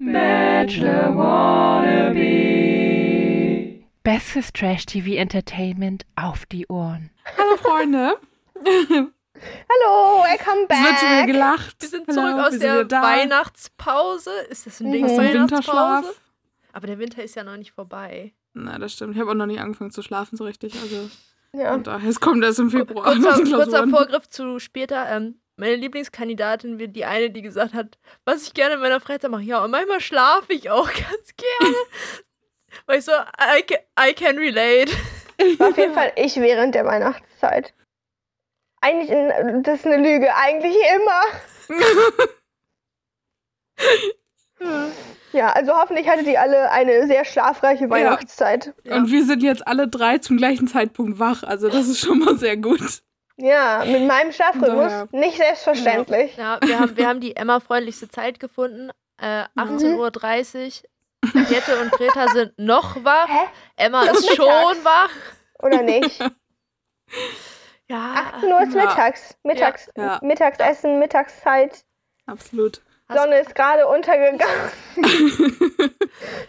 Bachelor Wannabe. Bestes Trash-TV-Entertainment auf die Ohren. Hallo Freunde. Hallo, welcome Es wird schon wieder back. gelacht. Wir sind Hallo, zurück aus wir sind der. Weihnachtspause. Ist das ein Ding? Mhm. Aus dem Winterschlaf. Weihnachtspause? Aber der Winter ist ja noch nicht vorbei. Na, das stimmt. Ich habe auch noch nicht angefangen zu schlafen so richtig. Also, Ja. und daher, es kommt erst im Februar. Kurzer, kurzer. Vorgriff zu später. Ähm, meine Lieblingskandidatin wird die eine, die gesagt hat, was ich gerne in meiner Freizeit mache. Ja, und manchmal schlafe ich auch ganz gerne. Weil ich so, I can, I can relate. Auf jeden Fall ich während der Weihnachtszeit. Eigentlich, in, das ist eine Lüge. Eigentlich immer. Ja, also hoffentlich hattet ihr alle eine sehr schlafreiche Weihnachtszeit. Und wir sind jetzt alle drei zum gleichen Zeitpunkt wach. Also, das ist schon mal sehr gut. Ja, mit meinem Schlafrhythmus Daher. nicht selbstverständlich. Ja, wir haben, wir haben die Emma-freundlichste Zeit gefunden. Äh, Mhm. 18.30 Uhr. Jette und Greta sind noch wach. Hä? Emma ist ist schon mittags. wach. Oder nicht? Ja. 18 Uhr ist Ja. mittags. Mittags Ja. Mittagsessen, Mittagszeit. Absolut. Sonne ist gerade untergegangen.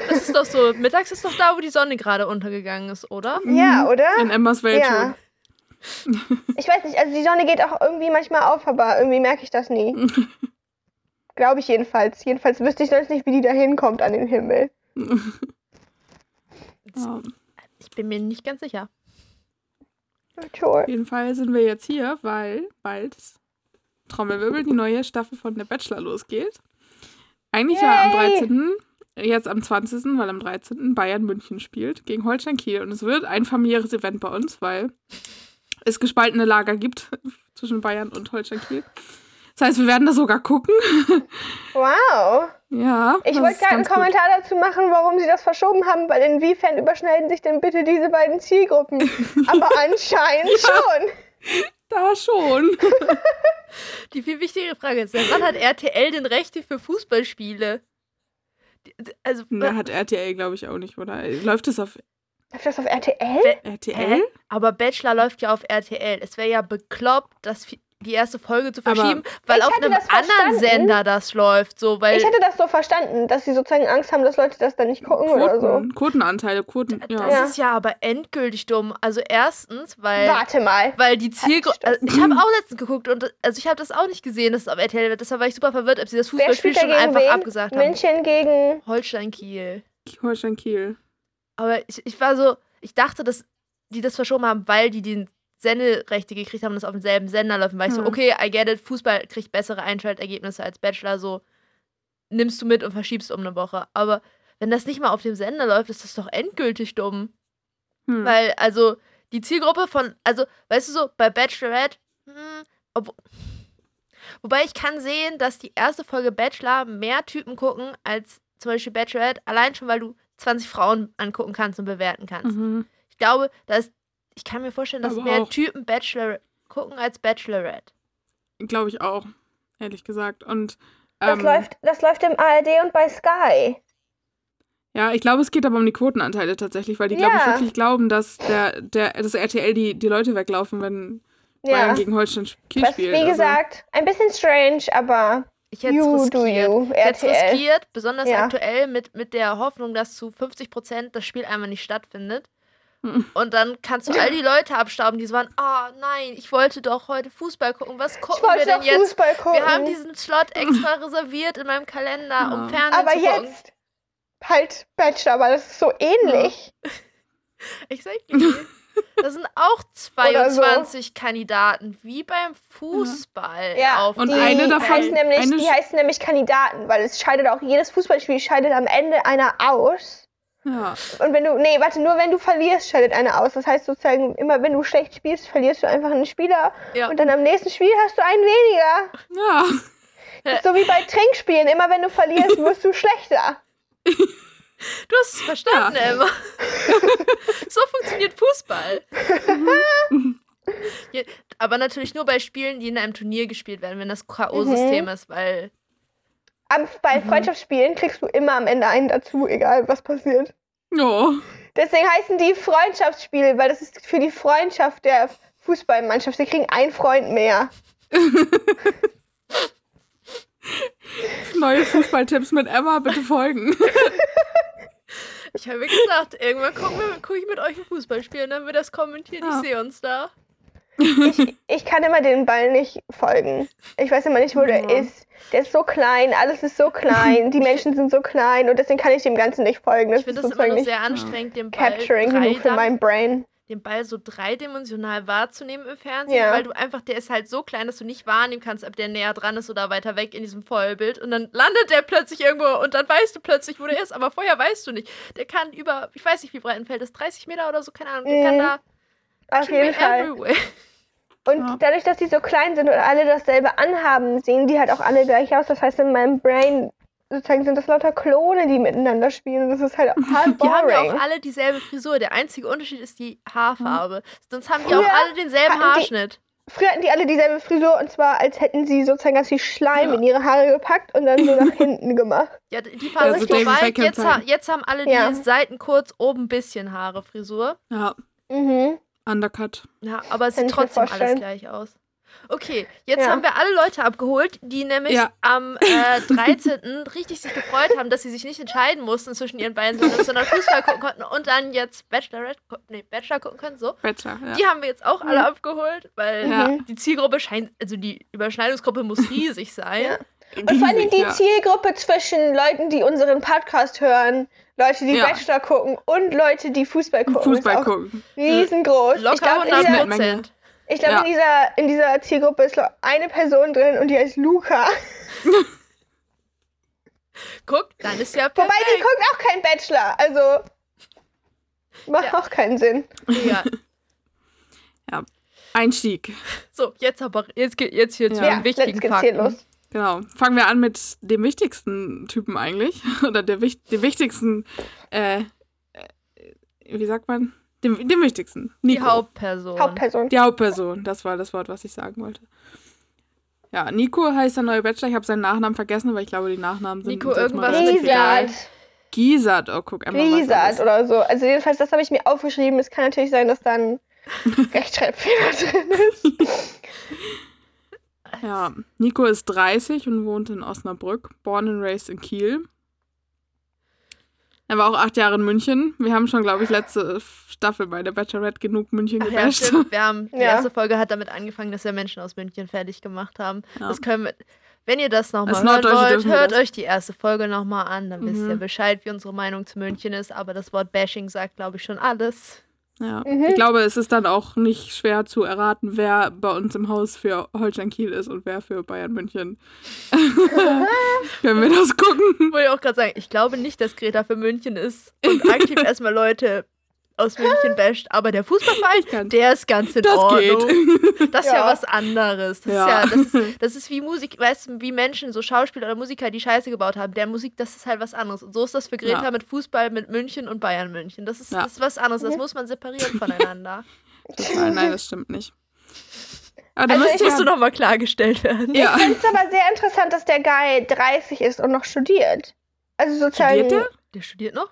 Das ist doch so. Mittags ist doch da, wo die Sonne gerade untergegangen ist, oder? Ja, oder? In Emmas Welt Ja. Ich weiß nicht, also die Sonne geht auch irgendwie manchmal auf, aber irgendwie merke ich das nie. Glaube ich jedenfalls. Jedenfalls wüsste ich sonst nicht, wie die da hinkommt an den Himmel. Ich bin mir nicht ganz sicher. Toll. Auf jeden Fall sind wir jetzt hier, weil bald Trommelwirbel die neue Staffel von Der Bachelor losgeht. Eigentlich ja am Yay! 13., jetzt am 20., weil am 13. Bayern München spielt gegen Holstein Kiel. Und es wird ein familiäres Event bei uns, weil es gespaltene Lager gibt zwischen Bayern und Holstein Kiel. Das heißt, wir werden das sogar gucken. Wow. Ja. Ich wollte gerade einen ganz gut. Kommentar dazu machen, warum sie das verschoben haben, weil inwiefern überschneiden sich denn bitte diese beiden Zielgruppen? Aber anscheinend schon. Da schon. Die viel wichtigere Frage ist, wann hat RTL denn Rechte für Fußballspiele? Also, Da hat RTL, glaube ich, auch nicht, oder? Läuft es auf Läuft das auf RTL? RTL? Hä? aber Bachelor läuft ja auf RTL. Es wäre ja bekloppt, das fi- die erste Folge zu Aber- verschieben, weil Ich auf einem das anderen. Sender das läuft, so, weil Ich hätte das so verstanden, dass sie sozusagen Angst haben, dass Leute das dann nicht gucken oder so. Quoten, Quotenanteile, Quoten, das ja. Ja. ist ja aber endgültig dumm. Also erstens, weil Warte mal. weil die Zielgruppe. Stimmt. Also ich habe auch letztens geguckt und also ich habe das auch nicht gesehen, dass es auf RTL wird. Deshalb war ich super verwirrt, ob sie das Fußballspiel schon einfach wen? abgesagt haben. München gegen. Holstein Kiel. Holstein Kiel. Aber ich, ich war so, ich dachte, dass die das verschoben haben, weil die den Senderechte gekriegt haben und das auf demselben Sender läuft. Und war ich so, Hm. okay, I get it, Fußball kriegt bessere Einschaltergebnisse als Bachelor, so nimmst du mit und verschiebst um eine Woche. Aber wenn das nicht mal auf dem Sender läuft, ist das doch endgültig dumm. Hm. Weil, also, die Zielgruppe von, also, weißt du so, bei Bachelorette, hm, obwo- wobei ich kann sehen, dass die erste Folge Bachelor mehr Typen gucken als zum Beispiel Bachelorette, allein schon, weil du 20 Frauen angucken kannst und bewerten kannst. Mhm. Ich glaube, da ist, ich kann mir vorstellen, dass Aber mehr auch- Typen Bachelor gucken als Bachelorette. Glaube ich auch, ehrlich gesagt. Und Das, ähm, läuft, das läuft im ARD und bei Sky. ja, ich glaube, es geht aber um die Quotenanteile tatsächlich, weil die, glaube ich, Ja. wirklich glauben, dass der, der, das RTL die, die Leute weglaufen, wenn Ja. Bayern gegen Holstein Kiel Was, spielt. wie Also, gesagt, ein bisschen strange, aber Ich hätte es riskiert. hätte riskiert, besonders Ja. aktuell mit, mit der Hoffnung, dass zu 50% das Spiel einmal nicht stattfindet. Mhm. Und dann kannst du all die Leute abstauben, die so waren, ah nein, ich wollte doch heute Fußball gucken. Was Ich gucken wir denn jetzt? Wir haben diesen Slot extra reserviert in meinem Kalender, um Ja. Fernsehen aber zu gucken. jetzt halt Bachelor, weil das ist so ähnlich. Ich sag dir, das sind auch Oder so. 22 Kandidaten, wie beim Fußball. Ja, auf Und die eine davon- heißt nämlich, eine die heißen nämlich Kandidaten, weil es scheidet auch jedes Fußballspiel scheidet am Ende einer aus. ja. Und wenn du, nee, warte, nur wenn du verlierst, scheidet einer aus. Das heißt sozusagen, immer wenn du schlecht spielst, verlierst du einfach einen Spieler. Ja. Und dann am nächsten Spiel hast du einen weniger. ja. Das ist so wie bei Trinkspielen. Immer wenn du verlierst, wirst du schlechter. Du hast es verstanden, Emma. so funktioniert Fußball. Ja, aber natürlich nur bei Spielen, die in einem Turnier gespielt werden, wenn das K.O.-System Mhm. ist, weil. Aber bei Freundschaftsspielen kriegst du immer am Ende einen dazu, egal was passiert. Ja. Deswegen heißen die Freundschaftsspiele, weil das ist für die Freundschaft der Fußballmannschaft. Sie kriegen einen Freund mehr. Neue Fußballtipps mit Emma, bitte folgen. Ich habe mir gesagt, irgendwann gucke guck ich mit euch ein Fußballspiel und dann wird das kommentiert. Ja. Ich sehe uns da. Ich, ich kann immer den Ball nicht folgen. Ich weiß immer nicht, wo der Ja. ist. Der ist so klein, alles ist so klein, die Menschen sind so klein und deswegen kann ich dem Ganzen nicht folgen. Das Ich finde ist das immer sehr anstrengend, den Ball, capturing genug für mein Brain. Den Ball so dreidimensional wahrzunehmen im Fernsehen, Ja. weil du einfach, der ist halt so klein, dass du nicht wahrnehmen kannst, ob der näher dran ist oder weiter weg in diesem Vollbild. Und dann landet der plötzlich irgendwo und dann weißt du plötzlich, wo der ist, aber vorher weißt du nicht. Der kann über, ich weiß nicht, wie breit ein Feld ist, 30 Meter oder so, keine Ahnung, der kann Mhm. da Auf jeden Fall. everywhere. Und Ja. dadurch, dass die so klein sind und alle dasselbe anhaben, sehen die halt auch alle gleich aus. Das heißt, in meinem Brain sozusagen sind das lauter Klone, die miteinander spielen. Und das ist halt halb Die haben ja auch alle dieselbe Frisur. Der einzige Unterschied ist die Haarfarbe. Sonst haben die auch Früher alle denselben hatten die- Haarschnitt. Früher hatten die alle dieselbe Frisur und zwar, als hätten sie sozusagen ganz viel Schleim Ja. in ihre Haare gepackt und dann so nach hinten gemacht. Ja, die Phase Also ist vorbei. Jetzt, ha jetzt haben alle Ja. die Seiten kurz, oben ein bisschen Haare Frisur. Ja, Mhm. Undercut. Ja, aber es Kann sieht trotzdem alles gleich aus. Okay, jetzt Ja. haben wir alle Leute abgeholt, die nämlich Ja. am äh, 13. richtig sich gefreut haben, dass sie sich nicht entscheiden mussten zwischen ihren beiden Söhnen, sondern Fußball gucken konnten und dann jetzt Bachelorette, nee, Bachelor gucken können, so. Bachelor, ja. Die haben wir jetzt auch alle abgeholt, weil Ja. Mhm. die Zielgruppe scheint, also die Überschneidungsgruppe muss riesig sein. Ja. Und vor allem die ja. Zielgruppe zwischen Leuten, die unseren Podcast hören, Leute, die Ja. Bachelor gucken und Leute, die Fußball gucken. Fußball ist auch gucken. Riesengroß. ich Locker glaube, in 100 dieser, Menge. Prozent. Ich glaub, Ja. in, dieser, in dieser Zielgruppe ist nur eine Person drin und die heißt Luca. Guck, dann ist ja Wobei, die perfekt. guckt auch kein Bachelor. Also, macht Ja. auch keinen Sinn. Ja. Einstieg. So, jetzt aber, jetzt, geht- jetzt hier zu Ja. den Ja, wichtigen geht's hier Fakten. los. Genau. Fangen wir an mit dem wichtigsten Typen eigentlich. Oder der wich dem wichtigsten, äh, äh, wie sagt man? Dem, dem wichtigsten. Die Nico. Hauptperson. Hauptperson. Die Hauptperson. Das war das Wort, was ich sagen wollte. Ja, Nico heißt der neue Bachelor. Ich habe seinen Nachnamen vergessen, weil ich glaube, die Nachnamen sind Nico irgendwas. Riesat. Giesert. Oh, guck, Riesat alles. oder so. Also, jedenfalls, das habe ich mir aufgeschrieben. Es kann natürlich sein, dass dann Rechtschreibfehler drin ist. Ja, Nico ist 30 und wohnt in Osnabrück. Born and raised in Kiel. Er war auch acht Jahre in München. Wir haben schon, glaube ich, letzte Staffel bei der Bachelorette genug München ja, gebasht. stimmt. Wir haben, die Ja. erste Folge hat damit angefangen, dass wir Menschen aus München fertig gemacht haben. Ja. Das können wir. Wenn ihr das nochmal hören wollt, hört euch die erste Folge nochmal an. Dann wisst ihr Mhm. Bescheid, wie unsere Meinung zu München ist. Aber das Wort Bashing sagt, glaube ich, schon alles. Ja. Mhm. Ich glaube, es ist dann auch nicht schwer zu erraten, wer bei uns im Haus für Holstein Kiel ist und wer für Bayern München. Können wir das gucken? Wollte ich auch gerade sagen, ich glaube nicht, dass Greta für München ist und aktiv erstmal Leute aus München basht. Aber der Fußballverein, kann- der ist ganz in Das Ordnung. geht. Das ist ja Ja. was anderes. Das, Ja. Ist ja, das, ist, das ist wie Musik, weißt du, wie Menschen, so Schauspieler oder Musiker, die Scheiße gebaut haben. Deren Musik, das ist halt was anderes. Und so ist das für Greta Ja. mit Fußball, mit München und Bayern München. Das ist, Ja. das ist was anderes. Das muss man separieren voneinander. Total, nein, das stimmt nicht. Aber da Also Das musste nochmal klargestellt werden. Ja. Ich finde es aber sehr interessant, dass der Guy 30 ist und noch studiert. Also sozusagen. Studiert der? Der studiert noch?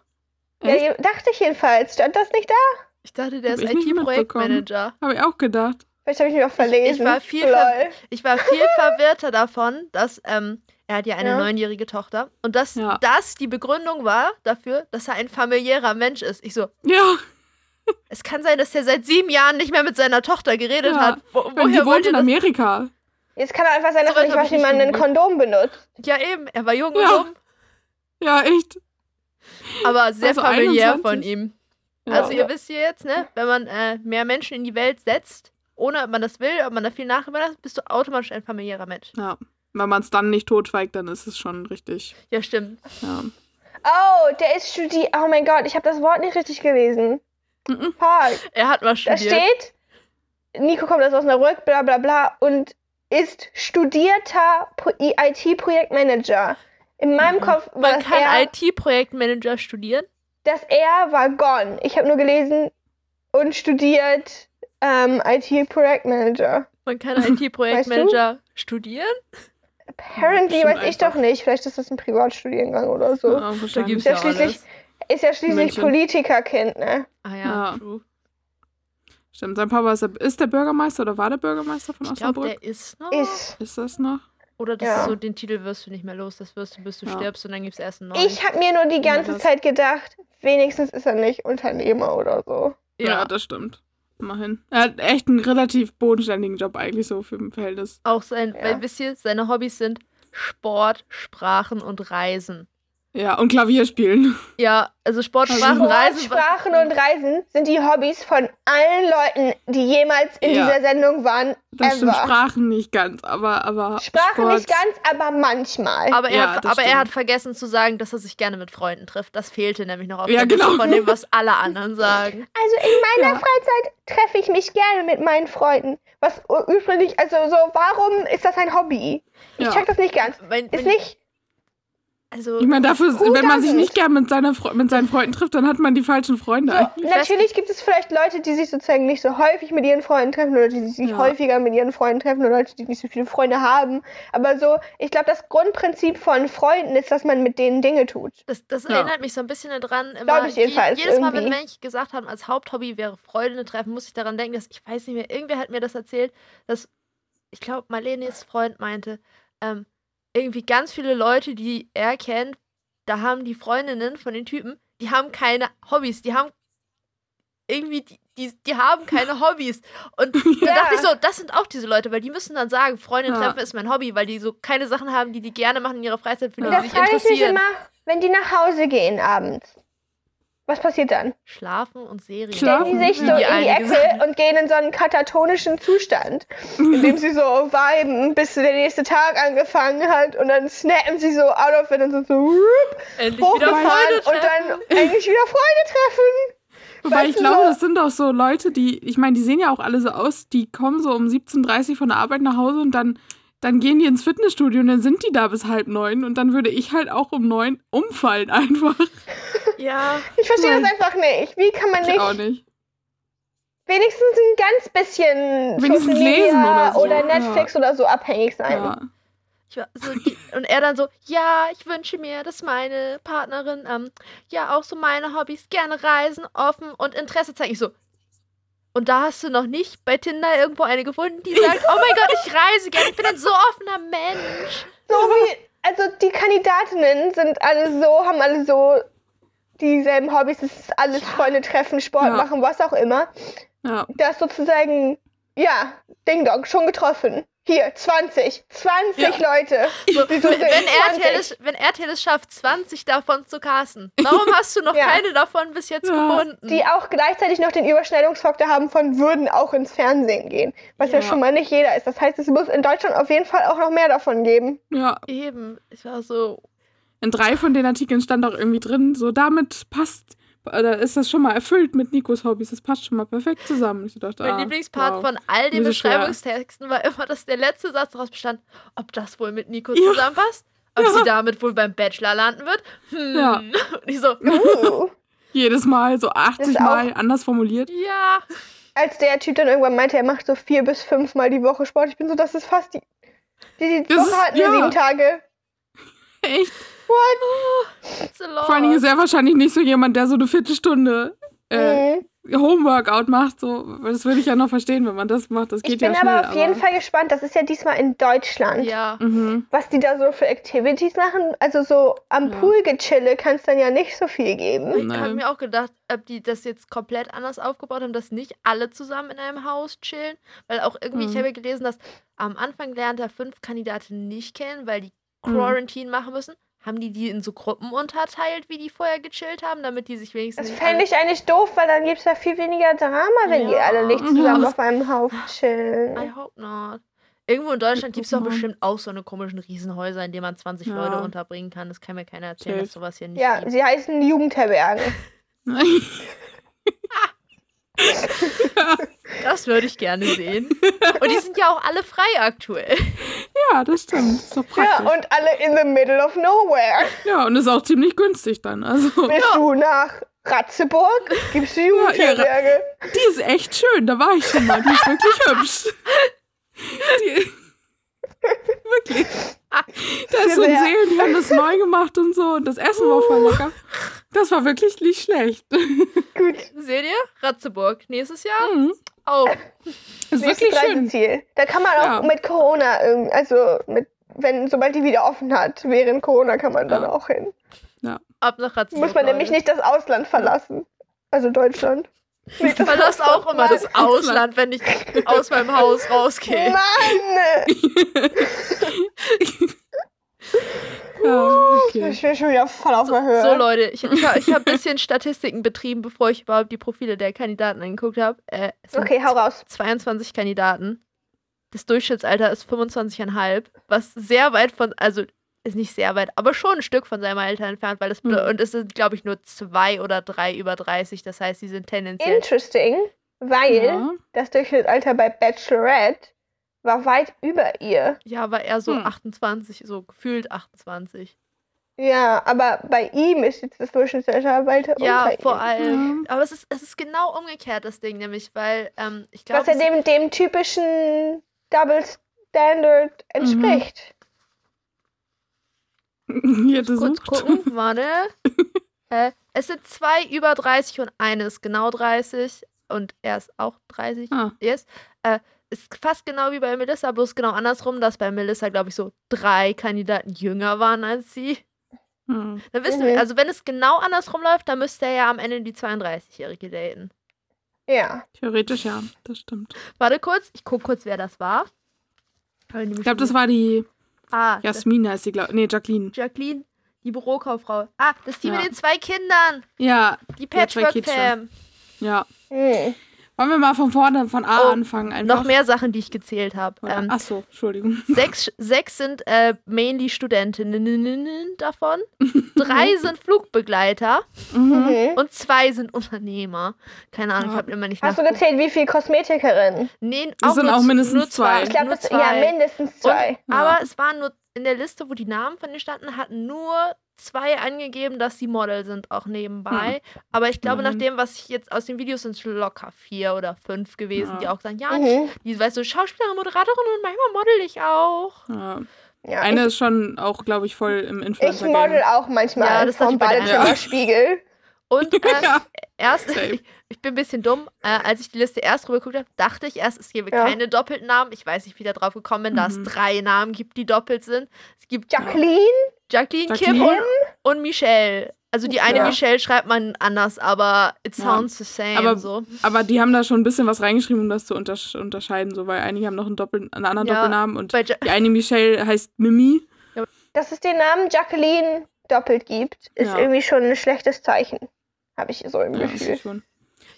Ja, dachte ich jedenfalls. Stand das nicht da? Ich dachte, der Hab ist ich IT-Projektmanager. Habe ich auch gedacht. Vielleicht habe ich mich auch verlesen. Ich war viel Lol. Ich war viel verwirrter davon, dass ähm, er hat ja eine Ja. neunjährige Tochter und dass Ja. das die Begründung war dafür, dass er ein familiärer Mensch ist. Ich so, Ja, es kann sein, dass er seit sieben Jahren nicht mehr mit seiner Tochter geredet Ja. hat. Wo, die woher wohnt wollt ihr in das? Amerika. Jetzt kann er einfach sein, dass So er nicht hab weiß, ich wie man nicht ein. Kondom benutzt. Ja, eben, er war jung Ja. und dumm, Ja, echt. Aber sehr Also familiär 21. von ihm. Ja. Also ihr wisst ja jetzt, ne, wenn man äh, mehr Menschen in die Welt setzt, ohne ob man das will, ob man da viel nachüberlässt, bist du automatisch ein familiärer Mensch. ja. Wenn man es dann nicht totschweigt, dann ist es schon richtig. Ja, stimmt. Ja. Oh, der ist studiert. Oh mein Gott, ich habe das Wort nicht richtig gelesen. Mhm. Fuck. Er hat mal Da studiert. steht, Nico kommt aus Osnabrück, bla bla bla, und ist studierter Pro- IT-Projektmanager. In meinem Mhm. Kopf war Man kann er, IT-Projektmanager studieren. das er war gone. Ich habe nur gelesen und studiert ähm, IT-Projektmanager. Man kann IT-Projektmanager studieren. Apparently weiß ich einfach. doch nicht. Vielleicht ist das ein Privatstudiengang oder so. Ja, wahrscheinlich. gibt's Ist ja ja schließlich, alles. ist ja schließlich. Politikerkind, ne? Ah ja, Ja. true. Stimmt, sein Papa ist der, ist der Bürgermeister oder war der Bürgermeister von Ich glaube, Osnabrück? der ist noch. Ist. Ist das noch? Oder das Ja. ist so, den Titel wirst du nicht mehr los, das wirst du, bis du Ja. stirbst und dann gibt es erst einen neuen. Ich habe mir nur die ganze. Zeit gedacht, wenigstens ist er nicht Unternehmer oder so. Ja. das stimmt. Immerhin. Er hat echt einen relativ bodenständigen Job eigentlich so für ein Verhältnis. Auch sein, Ja. weil wisst ihr, seine Hobbys sind Sport, Sprachen und Reisen. Ja, und Klavier spielen. Ja, also Sport, Also Sprachen, Sport, Reisen. Sprachen und Reisen sind die Hobbys von allen Leuten, die jemals in Ja. dieser Sendung waren. Das stimmt, ever. Sprachen nicht ganz, aber, aber Sprachen Sport, nicht ganz, aber manchmal. Aber, er, Ja, hat, aber er stimmt. hat vergessen zu sagen, dass er sich gerne mit Freunden trifft. Das fehlte nämlich noch auf Ja, der Liste genau. von dem, was alle anderen sagen. Also in meiner Ja. Freizeit treffe ich mich gerne mit meinen Freunden. Was ursprünglich, also so, warum ist das ein Hobby? Ich Ja. check das nicht ganz. Mein, Ist nicht, also, Ich meine, dafür, wenn man sich nicht gern mit, seiner, Fre- mit seinen Freunden trifft, dann hat man die falschen Freunde so, eigentlich. natürlich gibt es vielleicht Leute, die sich sozusagen nicht so häufig mit ihren Freunden treffen oder die sich Ja. häufiger mit ihren Freunden treffen oder Leute, die nicht so viele Freunde haben. Aber so, ich glaube, das Grundprinzip von Freunden ist, dass man mit denen Dinge tut. das, das Ja. erinnert mich so ein bisschen daran, immer, ich jedenfalls, jedes Mal, wenn. Menschen gesagt haben, als Haupthobby wäre Freunde treffen, muss ich daran denken, dass, ich weiß nicht mehr, irgendwer hat mir das erzählt, dass, ich glaube, Marlenes Freund meinte, ähm, irgendwie ganz viele Leute, die er kennt, da haben die Freundinnen von den Typen, die haben keine Hobbys, die haben irgendwie, die, die, die haben keine Hobbys. Und da Ja. dachte ich so, das sind auch diese Leute, weil die müssen dann sagen, Freundin Ja. treffen ist mein Hobby, weil die so keine Sachen haben, die die gerne machen in ihrer Freizeit, für die Ja. da sie sich frage ich mich interessieren. immer, wenn die nach Hause gehen abends. Was passiert dann? Schlafen und Serien. Schlafen. Stellen die sich so in die Ecke und gehen in so einen katatonischen Zustand, in dem sie so viben, bis der nächste Tag angefangen hat und dann snappen sie so out of it und sind so whoop, Endlich wieder hochgefahren Freunde und dann eigentlich wieder Freunde treffen. Wobei weißt ich glaube, so- das sind auch so Leute, die, ich meine, die sehen ja auch alle so aus, die kommen so um 17.30 Uhr von der Arbeit nach Hause und dann, dann gehen die ins Fitnessstudio und dann sind die da bis halb neun und dann würde ich halt auch um neun umfallen einfach. Ja, Ich verstehe Nein. das einfach nicht. Wie kann man Ich nicht auch nicht. wenigstens ein ganz bisschen Wenigstens Social Media lesen oder so, ja. Netflix oder so abhängig sein? Ja. ich war so die, und er dann so, ja, ich wünsche mir, dass meine Partnerin, ähm, ja, auch so meine Hobbys, gerne reisen, offen und Interesse zeigen. Ich so, und da hast du noch nicht bei Tinder irgendwo eine gefunden, die sagt, oh mein Gott, ich reise gerne, ich bin ein so offener Mensch. So wie, also die Kandidatinnen sind alle so, haben alle so dieselben Hobbys, es ist alles Freunde treffen, Sport Ja. machen, was auch immer. Ja. Das sozusagen, ja, Ding Dong, schon getroffen. Hier, 20, 20 Ja. Leute. So, wenn, sind, wenn, RTL 20. es, wenn RTL es schafft, 20 davon zu casten, warum hast du noch Ja. keine davon bis jetzt Ja. gefunden? Die auch gleichzeitig noch den Überschneidungsfaktor haben von würden auch ins Fernsehen gehen. Was ja. Ja. schon mal nicht jeder ist. Das heißt, es muss in Deutschland auf jeden Fall auch noch mehr davon geben. ja. Eben, ich war so, In drei von den Artikeln stand auch irgendwie drin, so damit passt, oder ist das schon mal erfüllt mit Nikos Hobbys, das passt schon mal perfekt zusammen. Ich dachte, Mein ah, Lieblingspart wow. von all den. Beschreibungstexten war immer, dass der letzte Satz daraus bestand, ob das wohl mit Nico Ja. zusammenpasst, ob Ja. sie damit wohl beim Bachelor landen wird. Hm. Ja. Und ich so, Uh. Jedes Mal so 80 auch- Mal anders formuliert. ja. Als der Typ dann irgendwann meinte, er macht so vier bis fünf Mal die Woche Sport. Ich bin so, das ist fast die. Die, die Woche ist- hatten wir ja. sieben Tage. Echt. It's a lot. Vor allen Dingen ist er wahrscheinlich nicht so jemand, der so eine Viertelstunde äh, Mhm. Homeworkout macht. So. Das würde ich ja noch verstehen, wenn man das macht. Das geht Ich bin ja schnell. aber auf jeden Fall gespannt. Das ist ja diesmal in Deutschland. Ja. Mhm. Was die da so für Activities machen. Also so am Ja. Pool gechille kann es dann ja nicht so viel geben. Ich habe mir auch gedacht, ob die das jetzt komplett anders aufgebaut haben, dass nicht alle zusammen in einem Haus chillen. Weil auch irgendwie, ich Mhm. habe ja gelesen, dass am Anfang lernt er fünf Kandidatinnen nicht kennen, weil die Mhm. Quarantine machen müssen. Haben die die in so Gruppen unterteilt, wie die vorher gechillt haben, damit die sich wenigstens Das fände ich eigentlich doof, weil dann gibt es ja viel weniger Drama, wenn die Ja. alle nicht zusammen auf einem Haus I chillen. hope not. Irgendwo in Deutschland gibt es doch bestimmt auch so eine komischen Riesenhäuser, in denen man 20 Ja. Leute unterbringen kann. Das kann mir keiner erzählen, dass Safe. sowas hier nicht Ja, gibt. sie heißen Jugendherbergen. Das würde ich gerne sehen. Und die sind ja auch alle frei aktuell. ja, das stimmt. Ist doch Ja, praktisch. und alle in the middle of nowhere. Ja, und ist auch ziemlich günstig dann. Also, Willst du nach Ratzeburg? Gibt's die Jugendherberge? die ist echt schön. Da war ich schon mal. Die ist wirklich hübsch. Die, wirklich. Da ist so ein Sehr. See und die haben das neu gemacht und so. Und das Essen war voll lecker. Das war wirklich nicht schlecht. Gut, Seht ihr? Ratzeburg. Nächstes Jahr? Mhm. Oh. Ist wirklich schön. Reiseziel. Da kann man auch Ja. mit Corona, also mit wenn, sobald die wieder offen hat, während Corona kann man dann Ja. auch hin. Ab nach Ratzeburg. Muss man nämlich nicht das Ausland verlassen. Also Deutschland. Nee, Ich verlasse auch immer das Ausland, wenn ich aus meinem Haus rausgehe. Mann! Ja, okay. Ich bin schon wieder voll auf der Höhe. So, Leute, ich, ich, hab- ich habe ein bisschen Statistiken betrieben, bevor ich überhaupt die Profile der Kandidaten angeguckt habe. Äh, Okay, hau raus. 22 Kandidaten. Das Durchschnittsalter ist 25,5, was sehr weit von, also ist nicht sehr weit, aber schon ein Stück von seinem Alter entfernt, weil das, Mhm. und es sind, glaube ich, nur zwei oder drei über 30, das heißt, sie sind tendenziell. Interesting, weil Ja. das Durchschnittsalter bei Bachelorette war weit über ihr. Ja, war eher so Hm. 28, so gefühlt 28. Ja, aber bei ihm ist jetzt das Durchschnittsalter weiter Ja, unter vor ihm. allem. Aber es ist, es ist genau umgekehrt, das Ding, nämlich, weil ähm, ich glaube. Was ja dem, dem typischen Double Standard entspricht. Hier, du kurz gucken, warte. äh, es sind zwei über 30 und eine ist genau 30 und er ist auch 30. Ah. Yes. Äh, ist fast genau wie bei Melissa, bloß genau andersrum, dass bei Melissa, glaube ich, so drei Kandidaten jünger waren als sie. Hm. Dann wissen Mhm. wir, also wenn es genau andersrum läuft, dann müsste er ja am Ende die 32-Jährige daten. Ja. Theoretisch ja, das stimmt. Warte kurz, ich gucke kurz, wer das war. Ich glaube, das war die Ah, das Jasmin, heißt sie, glaube Nee, Jacqueline. Jacqueline, die Bürokauffrau. Ah, das ist die Ja. mit den zwei Kindern. Ja, Die Patchwork-Fam. ja. Hm. Wollen wir mal von vorne, von A Oh, anfangen einfach? Noch mehr Sachen, die ich gezählt habe. Ähm, Ach so, Entschuldigung. sechs, sechs sind äh, mainly Studentinnen davon. Drei sind Flugbegleiter Mhm. Und zwei sind Unternehmer. Keine Ahnung, ich Ja. habe immer nicht Hast du gezählt, wie viele Kosmetikerinnen? Nee, Das sind nur auch mindestens nur zwei. Ich glaube, ja mindestens zwei. Und, aber es waren nur in der Liste, wo die Namen von denen standen, hatten nur zwei angegeben, dass sie Model sind, auch nebenbei. Aber ich glaube, nach Immerhin. dem, was ich jetzt aus den Videos sind es locker vier oder fünf gewesen, Ja. die auch sagen, ja, Mhm. die, weißt du, Schauspielerin, Moderatorin und manchmal model ich auch. Ja. Ja, Eine ich, ist schon auch, glaube ich, voll im ich Influencer-Game. model auch manchmal Ja, das vom ich. Badezimmerspiegel. Und äh, Ja. erst, ich, ich bin ein bisschen dumm, äh, als ich die Liste erst drüber geguckt habe, dachte ich erst, es gäbe Ja. keine doppelten Namen. Ich weiß nicht, wie ich da drauf gekommen bin, dass Mhm. es drei Namen gibt, die doppelt sind. Es gibt Jacqueline? Jacqueline, Kim Jacqueline? und, und Michelle. Also die eine Ja. Michelle schreibt man anders, aber it Ja. sounds the same. Aber- so. Aber die haben da schon ein bisschen was reingeschrieben, um das zu untersch unterscheiden, so, weil einige haben noch einen, Doppel einen anderen Ja, Doppelnamen und ja die eine Michelle heißt Mimi. Dass es den Namen Jacqueline doppelt gibt, ist Ja. irgendwie schon ein schlechtes Zeichen. Habe ich so im Ja, Gefühl. ist schon.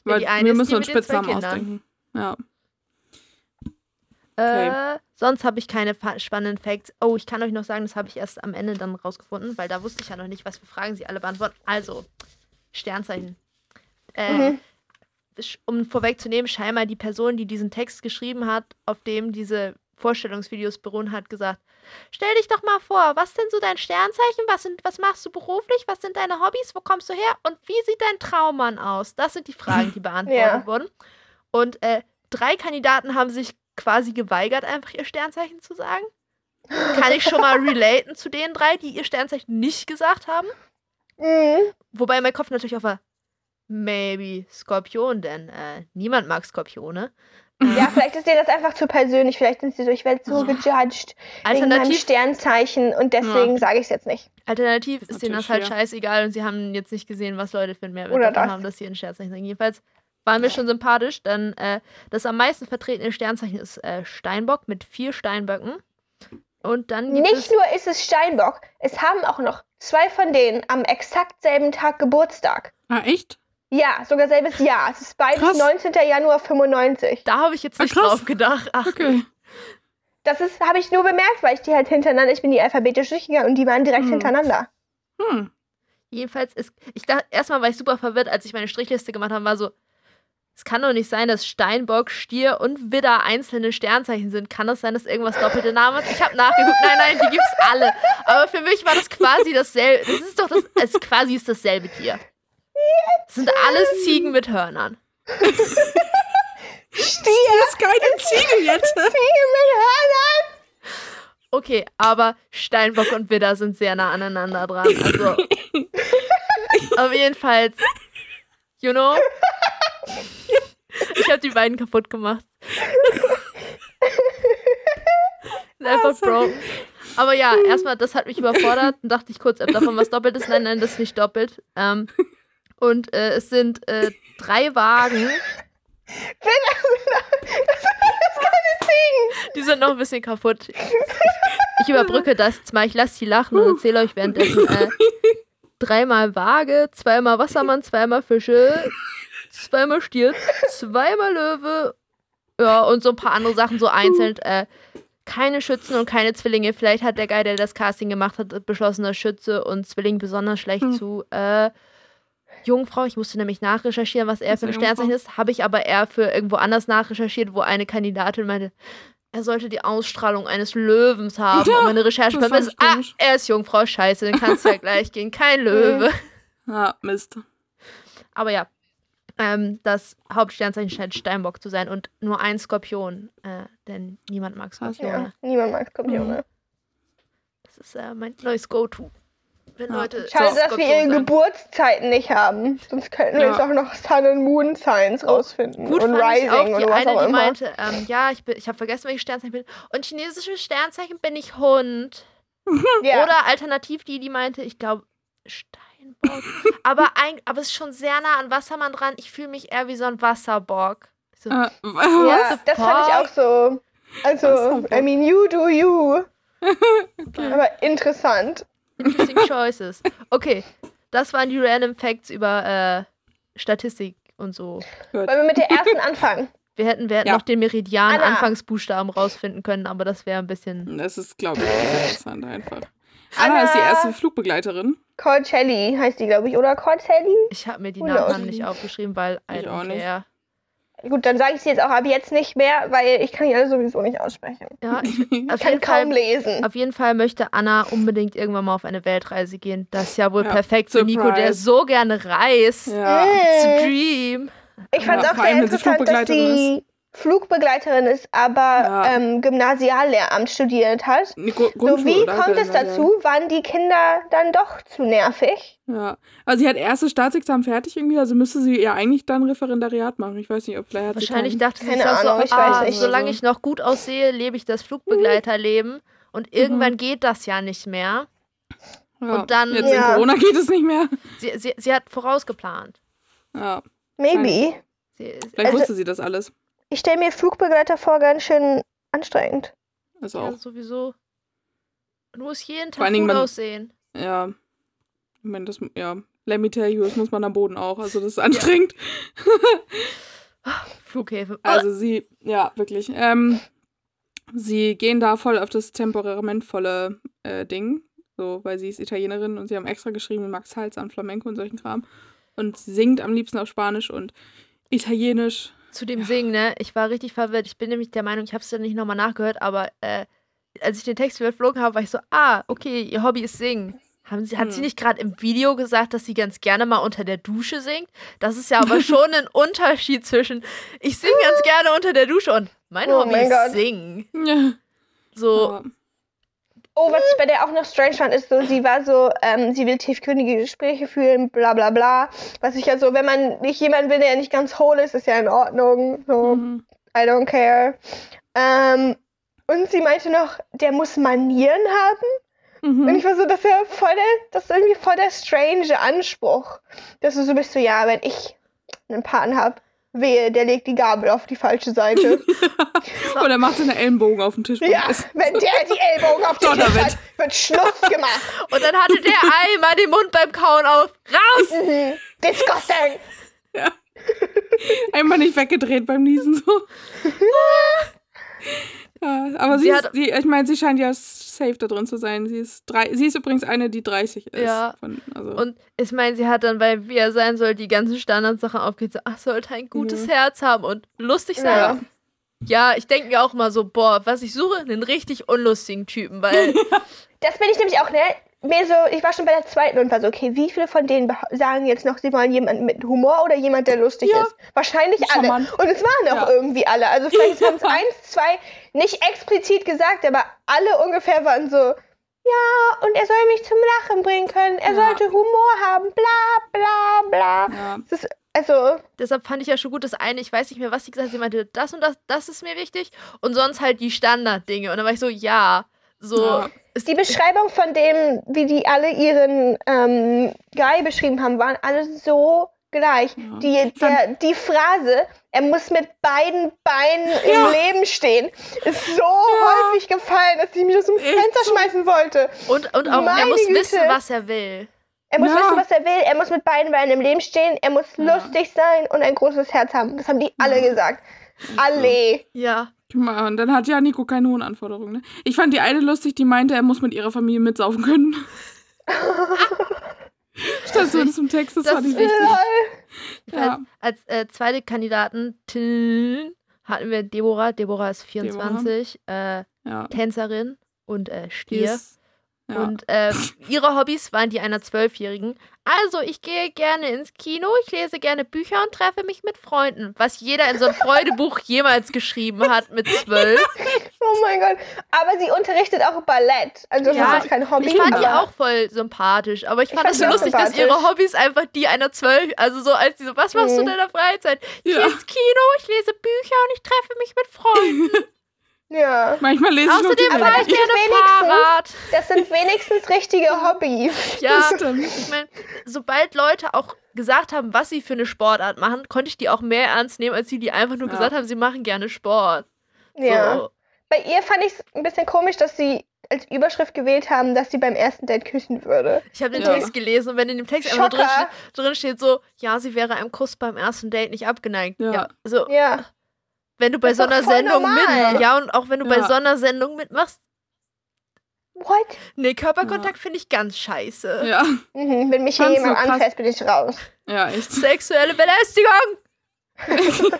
Ja, Weil die eine wir ist müssen die uns Spitznamen Kindern. ausdenken. Ja. Äh, sonst habe ich keine spannenden Facts. Oh, ich kann euch noch sagen, das habe ich erst am Ende dann rausgefunden, weil da wusste ich ja noch nicht, was für Fragen sie alle beantworten. Also, Sternzeichen. Äh, Mhm. Um vorwegzunehmen, scheinbar die Person, die diesen Text geschrieben hat, auf dem diese Vorstellungsvideos beruhen, hat gesagt, stell dich doch mal vor, was denn so dein Sternzeichen? Was, sind, was machst du beruflich? Was sind deine Hobbys? Wo kommst du her? Und wie sieht dein Traummann aus? Das sind die Fragen, die beantwortet Ja. wurden. Und äh, drei Kandidaten haben sich quasi geweigert, einfach ihr Sternzeichen zu sagen. Kann ich schon mal relaten zu den drei, die ihr Sternzeichen nicht gesagt haben? Mhm. Wobei mein Kopf natürlich auch war, maybe Skorpion, denn äh, niemand mag Skorpione. Ja, vielleicht ist dir das einfach zu persönlich. Vielleicht sind sie so, ich werde so Ja. gejudged wegen meinem alternativ Sternzeichen und deswegen sage ich es jetzt nicht. alternativ ist ist denen das halt scheißegal und sie haben jetzt nicht gesehen, was Leute für einen Mehrwert haben, dass sie ein Sternzeichen sagen. Jedenfalls waren wir schon sympathisch, denn äh, das am meisten vertretene Sternzeichen ist äh, Steinbock mit vier Steinböcken. Und dann gibt Nicht es nur ist es Steinbock, es haben auch noch zwei von denen am exakt selben Tag Geburtstag. Ah, echt? Ja, sogar selbes Jahr. Es ist beides Krass. 19. Januar 95. Da habe ich jetzt Ah, nicht krass. drauf gedacht. Ach, Okay. Das ist, habe ich nur bemerkt, weil ich die halt hintereinander, ich bin die alphabetisch durchgegangen und die waren direkt Mhm. hintereinander. Hm. jedenfalls ist. Ich dachte, erstmal war ich super verwirrt, als ich meine Strichliste gemacht habe, war so. Es kann doch nicht sein, dass Steinbock, Stier und Widder einzelne Sternzeichen sind. Kann das sein, dass irgendwas doppelte Namen hat? Ich habe nachgeguckt. Nein, nein, die gibt's alle. Aber für mich war das quasi dasselbe. Das ist doch das. Es quasi ist dasselbe Tier. Das sind alles Ziegen mit Hörnern. Stier, ist keine Ziege jetzt. Ziege mit Hörnern. Okay, aber Steinbock und Widder sind sehr nah aneinander dran. Also. aber jedenfalls. You know? Ich habe die beiden kaputt gemacht. Einfach sorry. broken. Aber ja, erstmal, das hat mich überfordert. Dann dachte ich kurz, ob davon was doppelt ist. Nein, nein, das ist nicht doppelt. Ähm, und äh, es sind äh, drei Wagen. Die sind noch ein bisschen kaputt. Ich überbrücke das jetzt mal. Ich lasse sie lachen und erzähle euch währenddessen. Äh, dreimal Waage, zweimal Wassermann, zweimal Fische, zweimal Stier, zweimal Löwe. Ja, und so ein paar andere Sachen so einzeln. Äh, keine Schützen und keine Zwillinge. Vielleicht hat der Guy, der das Casting gemacht hat, beschlossen, dass Schütze und Zwilling besonders schlecht Hm. zu äh, Jungfrau. Ich musste nämlich nachrecherchieren, was er für ein ist Sternzeichen ist. Habe ich aber eher für irgendwo anders nachrecherchiert, wo eine Kandidatin meinte, er sollte die Ausstrahlung eines Löwens haben. Ja, und meine Recherche ich ah, er ist Jungfrau, scheiße, dann kannst du ja gleich gehen. Kein Löwe. Ja, Mist. Aber ja, ähm, das Hauptsternzeichen scheint Steinbock zu sein und nur ein Skorpion, äh, denn niemand mag Skorpione. Ja, niemand mag Skorpione. Das ist äh, mein neues Go-To. Wenn Ja. Leute Schade, dass wir Skorpion ihre sagen. Geburtszeiten nicht haben. Sonst könnten wir Ja. jetzt auch noch Sun und Moon Signs rausfinden. Gut und fand Rising ich auch die und was eine, auch die immer. meinte, ähm, ja, ich, bin- ich habe vergessen, welches Sternzeichen ich bin. Und chinesische Sternzeichen bin ich Hund. ja. Oder alternativ die, die meinte, ich glaube, Steinbock. aber, ein, aber es ist schon sehr nah an Wassermann dran. Ich fühle mich eher wie so ein Wasserbock. Ich So, ja, was? das fand ich auch so. Also, Wasserbock. I mean, you do you. Aber interessant. Interesting choices. Okay, das waren die Random Facts über äh, Statistik und so. Wollen wir mit der ersten anfangen? Wir hätten, wir hätten Ja. noch den Meridian Anna. Anfangsbuchstaben rausfinden können, aber das wäre ein bisschen. Das ist, glaube ich, interessant einfach. Anna ist die Anna. erste Flugbegleiterin. Corcelli heißt die, glaube ich, oder Corcelli? Ich habe mir die knows? nicht aufgeschrieben, weil I auch don't care. Gut, dann sage ich sie jetzt auch ab jetzt nicht mehr, weil ich kann die alle sowieso nicht aussprechen. Ja, ich, Ich auf, kann jeden kaum Fall, lesen. auf jeden Fall möchte Anna unbedingt irgendwann mal auf eine Weltreise gehen. Das ist ja wohl Ja, perfekt für Nico, der so gerne reist. Ja. Äh. Dream. Ich fand es Ja, auch sehr interessant, dass sie Flugbegleiterin ist, aber Ja. ähm, Gymnasiallehramt studiert hat. Nee, Gru- So, wie oder? kommt es dazu? Waren die Kinder dann doch zu nervig? Ja. Also sie hat erstes Staatsexamen fertig irgendwie, also müsste sie ja eigentlich dann Referendariat machen. Ich weiß nicht, ob vielleicht hat Wahrscheinlich sie dachte sie Keine sich auch so, Ahnung, ich ah, weiß nicht. solange ich noch gut aussehe, lebe ich das Flugbegleiterleben. Und irgendwann geht das ja nicht mehr. ja. und dann- Jetzt in Ja. Corona geht es nicht mehr. Sie, sie, sie hat vorausgeplant. Ja. Maybe. Sie, Vielleicht Also- wusste sie das alles. Ich stelle mir Flugbegleiter vor ganz schön anstrengend. Also ja, auch. sowieso. Du musst jeden Tag gut man- aussehen. Ja. Ich meine, das, ja. Let me tell you, das muss man am Boden auch. Also das ist anstrengend. Flughäfen. Also sie, ja, wirklich. Ähm, sie gehen da voll auf das temperamentvolle äh, Ding. So, weil sie ist Italienerin und sie haben extra geschrieben, Max Hals an Flamenco und solchen Kram. Und sie singt am liebsten auf Spanisch und Italienisch. Zu dem Singen, ne? Ich war richtig verwirrt. Ich bin nämlich der Meinung, ich habe es dann nicht nochmal nachgehört, aber äh, als ich den Text überflogen habe, war ich so, ah, okay, ihr Hobby ist Singen. Haben sie, hat sie Hm. nicht gerade im Video gesagt, dass sie ganz gerne mal unter der Dusche singt? Das ist ja aber schon ein Unterschied zwischen, ich singe ganz gerne unter der Dusche und mein Oh Hobby mein ist Gott. Singen. Ja. So, Aber- Oh, was ich bei der auch noch strange fand, ist so, sie war so, ähm, sie will tiefgründige Gespräche führen, bla bla bla. Was ich ja so, wenn man nicht jemanden will, der nicht ganz hohl ist, ist ja in Ordnung. So, Mhm. I don't care. Ähm, und sie meinte noch, der muss Manieren haben. Und Mhm. ich war so, das ist ja voll der, das ist irgendwie voll der strange Anspruch. Dass du so bist, so, ja, wenn ich einen Partner hab, wehe, der legt die Gabel auf die falsche Seite. Oder macht seine Ellenbogen auf den Tisch. ja, wenn der die Ellbogen auf den Tisch hat, wird Schluss gemacht. und dann hatte der einmal den Mund beim Kauen auf. Raus! Mhm. Disgusting. Einmal nicht weggedreht beim Niesen so. ja, aber sie, Sie ist, hat- sie, ich meine, sie scheint ja safe da drin zu sein. Sie ist, drei, sie ist übrigens eine, die 30 ist. Ja. Von, also, Und ich meine, sie hat dann bei Wie er sein soll die ganzen Standardsachen aufgezählt. So, ach, sollte ein gutes Mhm. Herz haben und lustig sein. Ja. Ja, ich denke mir auch mal so, boah, was ich suche, einen richtig unlustigen Typen, weil Das bin ich nämlich auch, ne? Mir so, ich war schon bei der zweiten und war so, okay, wie viele von denen sagen jetzt noch, sie wollen jemanden mit Humor oder jemand, der lustig Ja. ist? Wahrscheinlich alle. Und es waren auch Ja. irgendwie alle. Also vielleicht haben es Ja. eins, zwei nicht explizit gesagt, aber alle ungefähr waren so, ja, und er soll mich zum Lachen bringen können. Er Ja. sollte Humor haben, bla bla bla. ja. Das ist, also, deshalb fand ich ja schon gut das eine, ich weiß nicht mehr, was sie gesagt hat, sie meinte, das und das, das ist mir wichtig und sonst halt die Standarddinge. Und dann war ich so, ja, so, Ja. Die Beschreibung von dem, wie die alle ihren ähm, Guy beschrieben haben, waren alle so gleich. Ja. Die, der, die Phrase, er muss mit beiden Beinen Ja. im Leben stehen, ist so häufig gefallen, dass ich mich aus dem Fenster so. schmeißen wollte. Und, und auch, er Meine muss Güte. wissen, was er will. Er muss Ja. wissen, was er will, er muss mit beiden Beinen im Leben stehen, er muss Ja. lustig sein und ein großes Herz haben. Das haben die alle gesagt. Alle. Ja. Guck mal, Und dann hat ja Nico keine hohen Anforderungen. Ne? Ich fand die eine lustig, die meinte, er muss mit ihrer Familie mitsaufen können. Stand so in diesem Text, das, Das fand ich wichtig. Ja. Als äh, zweite Kandidaten hatten wir Deborah. Deborah ist 24, Äh, Ja. Tänzerin und äh, Die Stier. ist, ja. Und äh, ihre Hobbys waren die einer Zwölfjährigen. Also, ich gehe gerne ins Kino, ich lese gerne Bücher und treffe mich mit Freunden. Was jeder in so ein Freudebuch jemals geschrieben hat mit zwölf. Oh mein Gott. Aber sie unterrichtet auch Ballett. Also Ja, das ist kein Hobby. Ich fand die aber auch voll sympathisch, aber ich fand es sie so lustig, dass ihre. Hobbys einfach die einer zwölf, also so als die so, was machst du in Mhm. deiner Freizeit? Ich Ja. gehe ins Kino, ich lese Bücher und ich treffe mich mit Freunden. Ja. Manchmal lese ich noch die Außerdem Aber das wenigstens- Fahrrad. Das sind wenigstens richtige Hobbys. Ja, Das stimmt. ich meine, sobald Leute auch gesagt haben, was sie für eine Sportart machen, konnte ich die auch mehr ernst nehmen, als die, die einfach nur Ja. gesagt haben, sie machen gerne Sport. Ja. So. Bei ihr fand ich es ein bisschen komisch, dass sie als Überschrift gewählt haben, dass sie beim ersten Date küssen würde. Ich habe den Ja. Text gelesen und wenn in dem Text einfach drin, steht- drin steht so, ja, sie wäre einem Kuss beim ersten Date nicht abgeneigt. Ja. Ja. So, Ja. Wenn du bei Das so einer Sendung normal. mit, ja, und auch wenn du bei Ja. so einer Sendung mitmachst, What? nee, Körperkontakt finde ich ganz scheiße. Ja. Mhm. Wenn mich hier so jemand krass. anfasst, bin ich raus. ja, echt. Sexuelle Belästigung!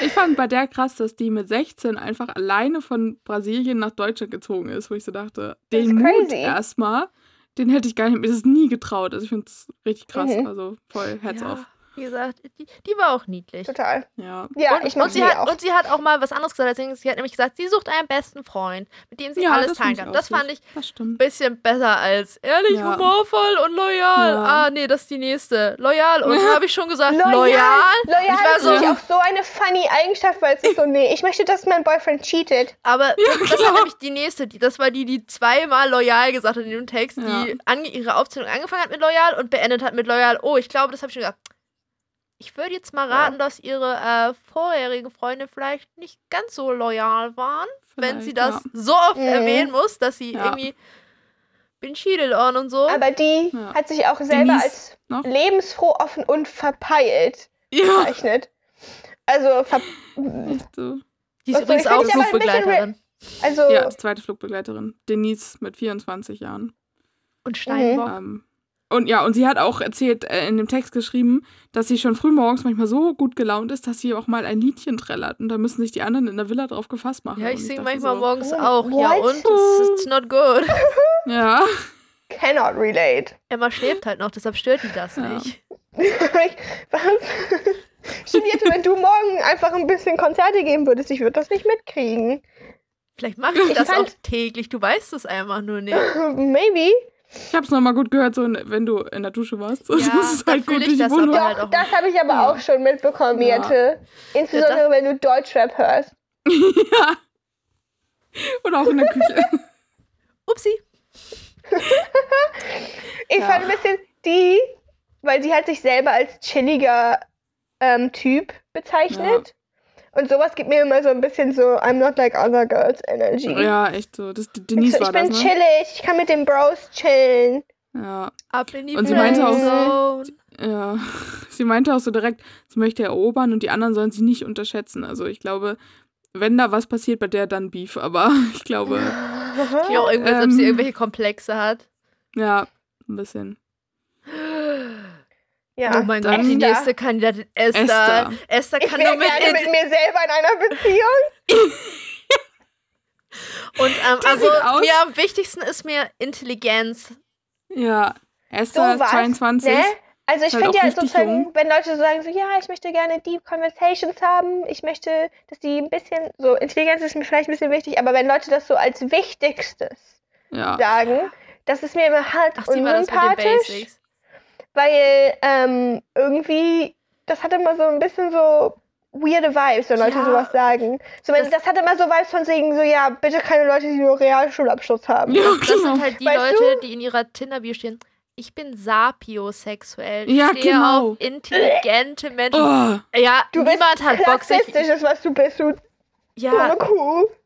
Ich fand bei der krass, dass die mit 16 einfach alleine von Brasilien nach Deutschland gezogen ist, wo ich so dachte, den Mut erstmal, den hätte ich gar nicht, mir das nie getraut. Also ich finde es richtig krass. Mhm. Also voll Heads Ja, off. Wie gesagt, die, die war auch niedlich. Total. Ja. Ja, und, ich mag und, sie hat, auch. und sie hat auch mal was anderes gesagt. als Sie hat nämlich gesagt, sie sucht einen besten Freund, mit dem sie ja, alles teilen kann. Das fand ich ein bisschen besser als ehrlich, Ja. humorvoll und loyal. Ja. Ah, nee, das ist die nächste. Loyal. Und habe ich schon gesagt, Loyal, loyal. Loyal Ich war ist so- auch so eine funny Eigenschaft, weil es ist so, nee, ich möchte, dass mein Boyfriend cheatet. Aber das, das war nämlich die nächste. Die, das war die, die zweimal loyal gesagt hat in dem Text, Ja. die ange ihre Aufzählung angefangen hat mit loyal und beendet hat mit loyal. Oh, ich glaube, das habe ich schon gesagt. Ich würde jetzt mal Ja. raten, dass ihre äh, vorherigen Freunde vielleicht nicht ganz so loyal waren, wenn sie Vielleicht, das so oft Mhm. erwähnen muss, dass sie Ja. irgendwie bin cheated on und so. Aber die Ja. hat sich auch selber Denise als noch? lebensfroh, offen und verpeilt Ja. bezeichnet. Also, ver so. die ist übrigens auch Flugbegleiterin. also Ja, die zweite Flugbegleiterin. Denise mit 24 Jahren. Und Steinbock. Ähm, und ja, und sie hat auch erzählt, äh, in dem Text geschrieben, dass sie schon früh morgens manchmal so gut gelaunt ist, dass sie auch mal ein Liedchen trällert. Und da müssen sich die anderen in der Villa drauf gefasst machen. Ja, ich singe manchmal so, morgens Oh, auch. Ja, und? It's, it's not good. Ja, cannot relate. Emma schläft halt noch, deshalb stört die das Ja. nicht. Ich- Was? Studierte, wenn du morgen einfach ein bisschen Konzerte geben würdest, ich würde das nicht mitkriegen. Vielleicht mache ich Ich das auch täglich, du weißt es einfach nur nicht. Maybe. Ich hab's nochmal gut gehört, so wenn du in der Dusche warst. Ja, das ist halt gut ich durch die das Wohnung. halt Doch, auch das habe ich aber Ja. auch schon mitbekommen, Ja. Jette. Insbesondere, Ja, wenn du Deutschrap hörst. ja. Oder auch in der Küche. Upsi. Ich Ja. fand ein bisschen die, weil sie hat sich selber als chilliger ähm, Typ bezeichnet. Und sowas gibt mir immer so ein bisschen so I'm not like other girls Energy. ja, echt so. Das, ich, Denise so, ich war bin das, ne? chillig, ich kann mit den Bros chillen. Ja, Ab in die Und sie meinte auch- Friendzone. ja. Sie meinte auch so direkt, sie möchte erobern und die anderen sollen sie nicht unterschätzen. Also ich glaube, wenn da was passiert bei der, dann Beef. Aber ich glaube, Die auch irgendwie, als ob sie Ähm. irgendwelche Komplexe hat. ja, ein bisschen. Ja. oh mein Gott, die nächste Kandidatin Esther. Esther. Esther, Ich kann nur mit, gerne mit mir selber in einer Beziehung. und ähm, also mir am wichtigsten ist mir Intelligenz. Ja, So Esther was, 22. ne? Also ich halt finde ja sozusagen, jung. wenn Leute so sagen, so ja, ich möchte gerne Deep Conversations haben, ich möchte, dass die ein bisschen, so Intelligenz ist mir vielleicht ein bisschen wichtig, aber wenn Leute das so als Wichtigstes Ja. sagen, das ist mir immer halt Ach, sie war das mit den unsympathisch, Basics. Weil ähm, irgendwie, das hat immer so ein bisschen so weirde Vibes, wenn Leute Ja. sowas sagen. So, Das- das, hatte immer so Vibes von wegen so, ja, bitte keine Leute, die nur Realschulabschluss haben. Ja, Das genau. sind halt die Weißt Leute, die in ihrer Tinder-Bio stehen. Ich bin sapiosexuell. Ich Ja, stehe genau. auf intelligente Menschen. Oh, Ja, Du niemand hat Bock, sich. Ist, was du bist, du Ja,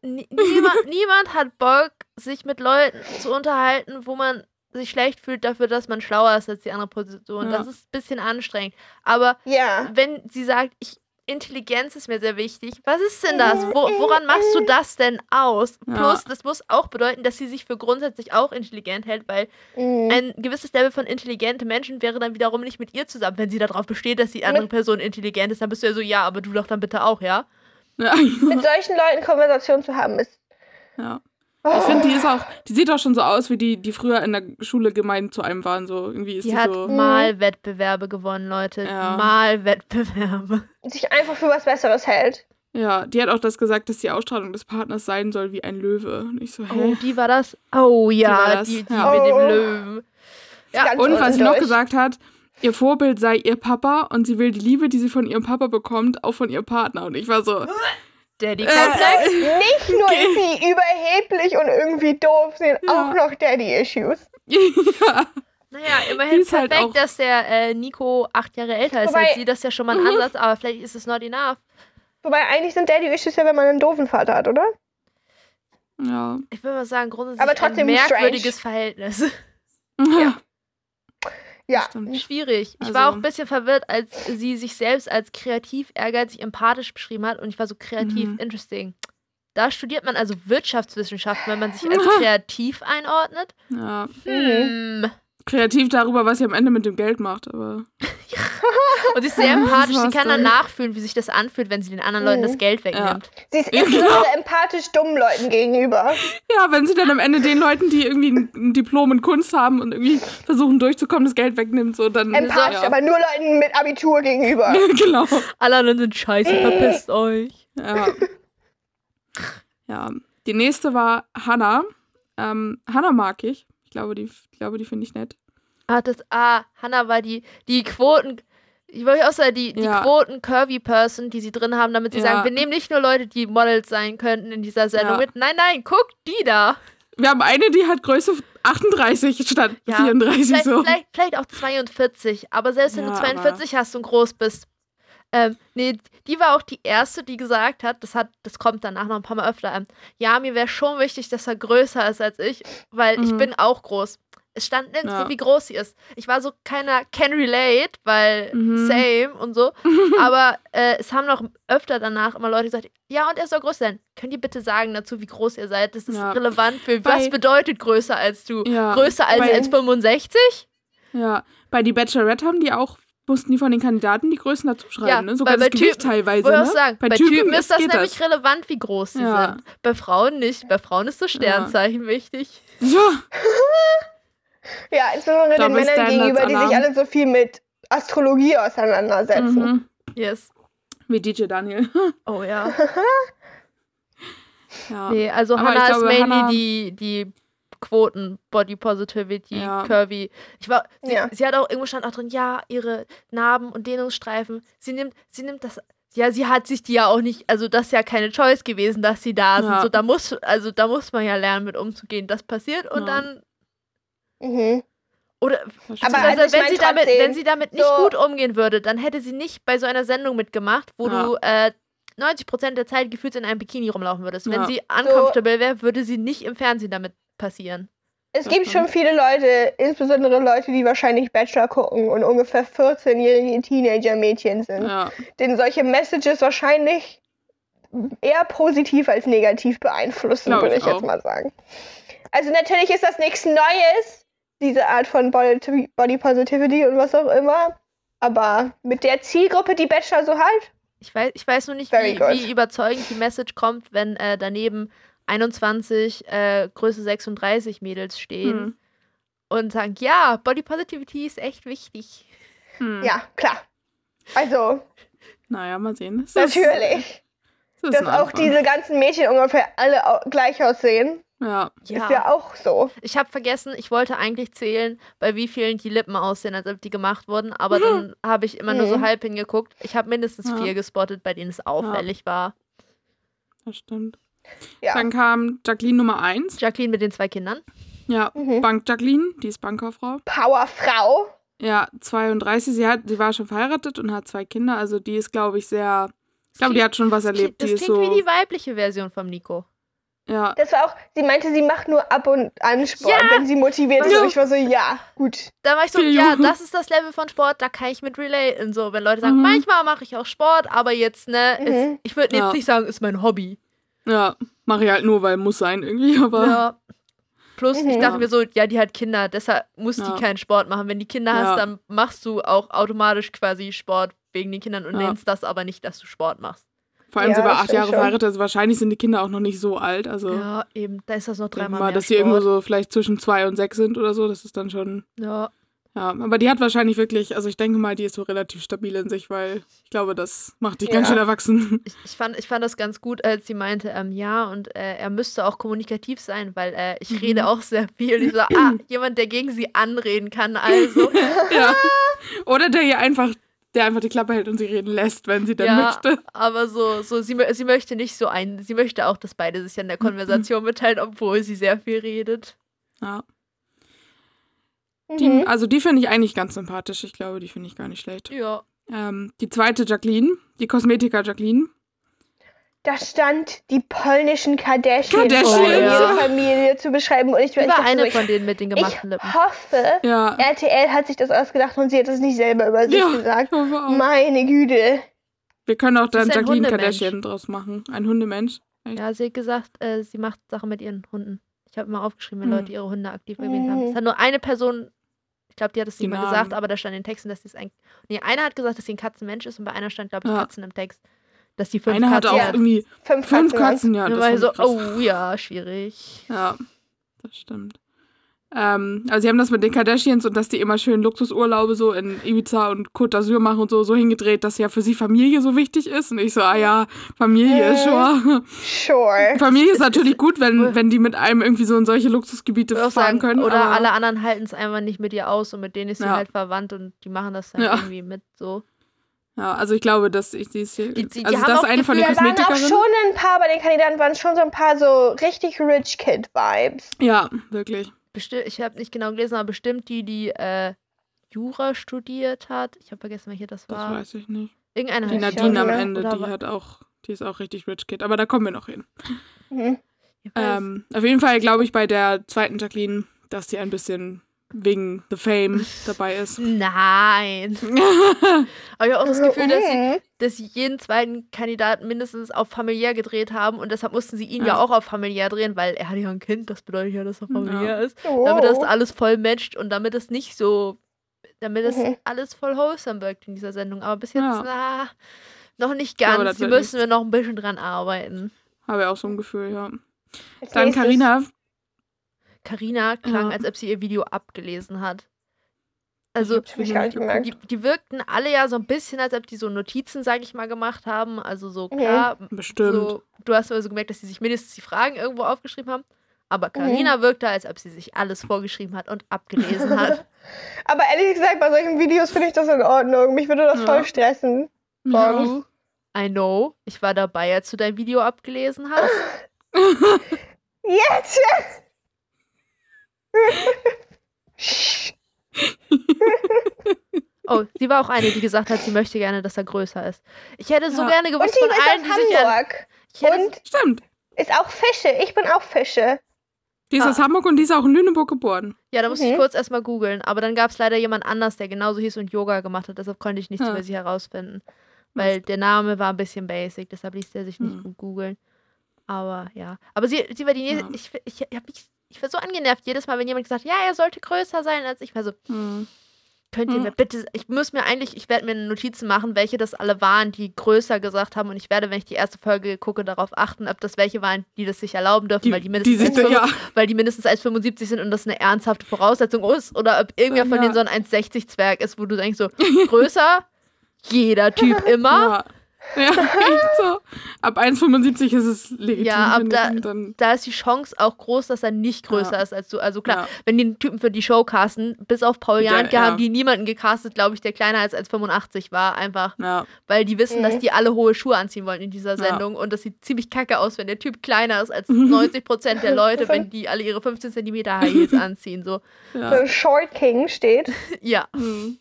nie- niemand, niemand hat Bock, sich mit Leuten zu unterhalten, wo man sich schlecht fühlt dafür, dass man schlauer ist als die andere Position. Ja. Das ist ein bisschen anstrengend. Aber Ja. wenn sie sagt, ich, Intelligenz ist mir sehr wichtig, was ist denn das? Wo, woran machst du das denn aus? Ja. Plus, das muss auch bedeuten, dass sie sich für grundsätzlich auch intelligent hält, weil Mhm. ein gewisses Level von intelligenten Menschen wäre dann wiederum nicht mit ihr zusammen. Wenn sie darauf besteht, dass die andere Mit- Person intelligent ist, dann bist du ja so, ja, aber du doch dann bitte auch, ja? ja. Mit solchen Leuten Konversation zu haben, ist. ja. Oh. Ich finde, die ist auch, die sieht auch schon so aus, wie die, die früher in der Schule gemein zu einem waren. So irgendwie ist Die die, hat so. mal Wettbewerbe gewonnen, Leute. Ja. Mal Wettbewerbe. sich einfach für was Besseres hält. Ja, die hat auch das gesagt, dass die Ausstrahlung des Partners sein soll wie ein Löwe. Und ich so, Oh, hä? die war das? Oh ja, das, die, die ja. mit dem Oh. Löwen. Ja, Ganz Und was sie noch gesagt hat, ihr Vorbild sei ihr Papa und sie will die Liebe, die sie von ihrem Papa bekommt, auch von ihrem Partner. Und ich war so, Daddy-Komplex. äh, Nicht nur ist sie überheblich und irgendwie doof, sie hat Ja. auch noch Daddy-Issues. ja. Naja, immerhin ist halt perfekt, auch- dass der äh, Nico acht Jahre älter ist Wobei- als sie. Das ist ja schon mal ein Ansatz, aber vielleicht ist es not enough. Wobei eigentlich sind Daddy-Issues ja, wenn man einen doofen Vater hat, oder? Ja. Ich würde mal sagen, grundsätzlich Aber trotzdem ein strange. merkwürdiges Verhältnis. Ja. Ja. Stimmt. Schwierig. Ich Also- war auch ein bisschen verwirrt, als sie sich selbst als kreativ, ehrgeizig, empathisch beschrieben hat und ich war so kreativ, Mhm. interesting. Da studiert man also Wirtschaftswissenschaften, wenn man sich als kreativ einordnet. ja. Hm. Kreativ darüber, was sie am Ende mit dem Geld macht, aber. Und sie ist sehr empathisch. Sie kann dann nachfühlen, wie sich das anfühlt, wenn sie den anderen Leuten Mhm. das Geld wegnimmt. Sie ist Ja, insbesondere genau. empathisch dummen Leuten gegenüber. Ja, wenn sie dann am Ende den Leuten, die irgendwie ein, ein Diplom in Kunst haben und irgendwie versuchen durchzukommen, das Geld wegnimmt, so dann. Empathisch, ja. aber nur Leuten mit Abitur gegenüber. genau. Alle anderen sind scheiße, verpisst euch. Ja. ja. Die nächste war Hannah. Ähm, Hannah mag ich. Ich glaube, die, ich glaube, die finde ich nett. Ah, das, ah, Hannah war die, die Quoten, ich wollte auch sagen, die, die Ja. Quoten-Curvy-Person, die sie drin haben, damit sie Ja. sagen, wir nehmen nicht nur Leute, die Models sein könnten in dieser Sendung Ja. mit. Nein, nein, guck die da. Wir haben eine, die hat Größe 38 statt Ja, 34 Vielleicht, so. vielleicht, vielleicht auch 42, aber selbst wenn du 42 hast und groß bist. Ähm, nee, die war auch die erste, die gesagt hat, das hat, das kommt danach noch ein paar Mal öfter an. Ja, mir wäre schon wichtig, dass er größer ist als ich, weil ich Mhm. bin auch groß. Es stand nirgendwo, Ja. wie groß sie ist. Ich war so keiner can relate, weil Mhm. same und so. Aber äh, es haben noch öfter danach immer Leute gesagt, ja, und er soll größer sein. Könnt ihr bitte sagen dazu, wie groß ihr seid? Das ist Ja. relevant für Bei- was bedeutet größer als du? Ja, Größer als bei- 1,65? Ja, bei die Bachelorette haben die auch, mussten die von den Kandidaten die Größen dazu schreiben, Ja, ne? Sogar weil das bei Gewicht Typen- teilweise, ne? sagen, bei, Typen, ist das nämlich relevant, wie groß sie Ja. sind. Bei Frauen nicht. Bei Frauen ist das Sternzeichen wichtig. Ja, Ja, insbesondere den Männern Standards, gegenüber, die sich alle so viel mit Astrologie auseinandersetzen. mhm. Yes. wie DJ Daniel. Oh ja. ja. Nee, also Aber ich Hannah ist mainly Hannah- die, die Quoten, Body Positivity, Ja. Curvy. Ich war, sie, Ja. sie hat auch irgendwo stand auch drin, ja, ihre Narben und Dehnungsstreifen. Sie nimmt, sie nimmt das. Ja, sie hat sich die ja auch nicht, also das ist ja keine Choice gewesen, dass sie da sind. Ja. So, da muss, also da muss man ja lernen, mit umzugehen. Das passiert und Ja. dann. Mhm. Oder Aber also, also wenn, sie damit, wenn sie damit nicht so- gut umgehen würde, dann hätte sie nicht bei so einer Sendung mitgemacht, wo Ja. du äh, 90% der Zeit gefühlt in einem Bikini rumlaufen würdest. Wenn Ja. sie uncomfortable wäre, würde sie nicht im Fernsehen damit passieren. Es Das gibt stimmt. schon viele Leute, insbesondere Leute, die wahrscheinlich Bachelor gucken und ungefähr 14-jährige Teenager-Mädchen sind, Ja, denen solche Messages wahrscheinlich eher positiv als negativ beeinflussen, würde ich ich jetzt mal sagen. Also natürlich ist das nichts Neues, diese Art von Body, Positivity und was auch immer, aber mit der Zielgruppe, die Bachelor so halt, Ich weiß, ich weiß nur nicht, wie, wie überzeugend die Message kommt, wenn äh, daneben 21 äh, Größe 36 Mädels stehen Hm. und sagen, ja, Body Positivity ist echt wichtig. Hm. ja, klar. Also, Naja, mal sehen. Ist- natürlich. ist Dass ein auch diese ganzen Mädchen ungefähr alle gleich aussehen. Ja. Ist ja auch so. Ich habe vergessen, ich wollte eigentlich zählen, bei wie vielen die Lippen aussehen, als ob die gemacht wurden, aber dann habe ich immer nur so Mhm. halb hingeguckt. Ich habe mindestens Ja. vier gespottet, bei denen es auffällig war. Das stimmt. Ja. Dann kam Jacqueline Nummer 1. Jacqueline mit den zwei Kindern. Ja, Mhm. Bank Jacqueline, die ist Bankkauffrau. Powerfrau. Ja, 32. Sie, hat, sie war schon verheiratet und hat zwei Kinder. Also die ist, glaube ich, sehr. Ich glaube, die hat schon was erlebt. Das Die ist klingt so. wie die weibliche Version vom Nico. Ja, Das war auch, sie meinte, sie macht nur ab und an Sport, Ja. wenn sie motiviert ist. Ja. Und ich war so, ja, gut. Da war ich so, ja, das ist das Level von Sport, da kann ich mit relaten. So, wenn Leute sagen, Mhm. manchmal mache ich auch Sport, aber jetzt, ne, Mhm. ist, ich würde jetzt Ja. nicht sagen, ist mein Hobby. ja. Mache ich halt nur, weil muss sein irgendwie. Aber Ja. Plus, ich Mhm. dachte mir so, ja, die hat Kinder, deshalb muss Ja. die keinen Sport machen. Wenn die Kinder Ja. hast, dann machst du auch automatisch quasi Sport wegen den Kindern und Ja. nennst das aber nicht, dass du Sport machst. Vor allem Ja, sie war acht Jahre schon. verheiratet. Also wahrscheinlich sind die Kinder auch noch nicht so alt. Also Ja, eben, da ist das noch dreimal mal, mehr dass sie irgendwo so vielleicht zwischen zwei und sechs sind oder so. Das ist dann schon. ja. Ja, aber die hat wahrscheinlich wirklich, also ich denke mal, die ist so relativ stabil in sich, weil ich glaube, das macht dich ganz Ja. schön erwachsen. Ich, ich, fand, ich fand das ganz gut, als sie meinte, ähm, ja, und äh, er müsste auch kommunikativ sein, weil äh, ich Mhm. rede auch sehr viel. Ich so, ah, jemand, der gegen sie anreden kann, also. ja. Oder der ihr einfach, der einfach die Klappe hält und sie reden lässt, wenn sie denn ja, möchte. aber so, so sie, sie möchte nicht so ein, sie möchte auch, dass beide sich an der Konversation mitteilen, obwohl sie sehr viel redet. Ja. Die, Mhm. also die finde ich eigentlich ganz sympathisch. Ich glaube, die finde ich gar nicht schlecht. Ja. Ähm, die zweite Jacqueline, die Kosmetiker Jacqueline. Da stand die polnischen Kardashians, Kardashians, um ihre ja. Familie zu beschreiben. Und ich, Sie ich war dachte eine so, von denen mit den ich, gemachten ich Lippen. hoffe, Ja. RTL hat sich das ausgedacht und sie hat es nicht selber über sich Ja, gesagt. ich. Meine Güte. Wir können auch dann Jacqueline. Kardashian draus machen. Ein Hundemensch. Ja, sie hat gesagt, äh, sie macht Sachen mit ihren Hunden. Ich habe immer aufgeschrieben, wenn Hm. Leute ihre Hunde aktiv erwähnt haben. Mhm. Es hat nur eine Person, ich glaube, die hat es nicht mal Namen. gesagt, aber da stand in den Texten, dass sie es eigentlich. Nee, einer hat gesagt, dass sie ein Katzenmensch ist und bei einer stand, glaube ich, Ja. Katzen im Text. Dass die fünf Einer hat Katzen auch hat. irgendwie Fünf, fünf Katzen. Katzen. Ja, das so, oh ja, schwierig. Ja, das stimmt. Ähm, also sie haben das mit den Kardashians und dass die immer schön Luxusurlaube so in Ibiza und Côte d'Azur machen und so, so hingedreht, dass ja für sie Familie so wichtig ist. Und ich so, ah ja, Familie, Äh. sure. Sure. Familie ist natürlich gut, wenn, wenn die mit einem irgendwie so in solche Luxusgebiete auch fahren sagen, können. oder aber, alle anderen halten es einfach nicht mit ihr aus und mit denen ist sie Ja. halt verwandt und die machen das dann Ja. irgendwie mit so. Ja, also ich glaube, dass ich sie ist hier. Die- die- die also haben das ist eine von den Da waren auch Kosmetikerinnen. schon ein paar, bei den Kandidaten waren schon so ein paar so richtig Rich Kid Vibes. Ja, wirklich. Bestimmt, ich habe nicht genau gelesen, aber bestimmt die, die äh, Jura studiert hat. Ich habe vergessen, welche das Das war. weiß ich nicht. Irgendeine Die Nadine am. Ende, die hat auch, die ist auch richtig Rich Kid. Aber da kommen wir noch hin. Mhm. Ähm, auf jeden Fall glaube ich bei der zweiten Jacqueline, dass die ein bisschen wegen The Fame dabei ist. Nein. Aber ich habe auch das Gefühl, dass sie, dass sie jeden zweiten Kandidaten mindestens auf familiär gedreht haben und deshalb mussten sie ihn ja, Ja. auch auf familiär drehen, weil er hat ja ein Kind, das bedeutet ja, dass er familiär ist. Oh. Damit das alles voll matcht und damit es nicht so, damit es Mhm. alles voll wholesome wirkt in dieser Sendung. Aber bis jetzt, Ja. na, noch nicht ganz. wird müssen nichts. wir noch ein bisschen dran arbeiten. Habe auch so ein Gefühl, ja. Als Dann nächstes- Karina. Carina klang, Ja. als ob sie ihr Video abgelesen hat. Also, die, die wirkten alle ja so ein bisschen, als ob die so Notizen, sag ich mal, gemacht haben. Also so Mhm. klar, Bestimmt. so, du hast aber so gemerkt, dass sie sich mindestens die Fragen irgendwo aufgeschrieben haben. Aber Mhm. Carina wirkte, als ob sie sich alles vorgeschrieben hat und abgelesen hat. Aber ehrlich gesagt, bei solchen Videos finde ich das in Ordnung. Mich würde das Ja. voll stressen. Sonst- I know. Ich war dabei, als du dein Video abgelesen hast. Jetzt! Sch- Oh, sie war auch eine, die gesagt hat, sie möchte gerne, dass er größer ist. Ich hätte so Ja. gerne gewusst von ist allen, aus die sich an. Hamburg. Ich hätte, Und Stimmt. ist auch Fische. Ich bin auch Fische. Die ist Ah. aus Hamburg und die ist auch in Lüneburg geboren. ja, da musste ich Mhm. kurz erstmal googeln. Aber dann gab es leider jemand anders, der genauso hieß und Yoga gemacht hat. Deshalb konnte ich nichts Ja. über sie herausfinden. Weil der Name war ein bisschen basic, deshalb ließ der sich nicht Hm. gut googeln. Aber ja. Aber sie, sie war die nächste. Ja. Ich, ich, ich, hab mich, ich war so angenervt jedes Mal, wenn jemand gesagt hat, ja, er sollte größer sein als ich. War so, Hm. Könnt ihr Hm. mir bitte, ich muss mir eigentlich, ich werde mir Notizen machen, welche das alle waren, die größer gesagt haben und ich werde, wenn ich die erste Folge gucke, darauf achten, ob das welche waren, die das sich erlauben dürfen, Die, weil, die die mindestens sich, 1,75 ja. weil die mindestens 1,75 sind und das eine ernsthafte Voraussetzung ist oder ob irgendwer von Ja. denen so ein 1,60 Zwerg ist, wo du denkst so, größer, jeder Typ immer, ja. Ja, echt so. Ab 1,75 ist es legitim. Ja, ab da- Da ist die Chance auch groß, dass er nicht größer Ja. ist als du. Also klar, Ja. wenn die einen Typen für die Show casten, bis auf Paul Janke ja. haben die niemanden gecastet, glaube ich, der kleiner als 1,85 war. Einfach, ja, weil die wissen, dass Mhm. die alle hohe Schuhe anziehen wollen in dieser Ja. Sendung. Und das sieht ziemlich kacke aus, wenn der Typ kleiner ist als Mhm. 90% der Leute, wenn die alle ihre 15 cm High Heels anziehen. So, ja. So Short King steht. ja. Hm.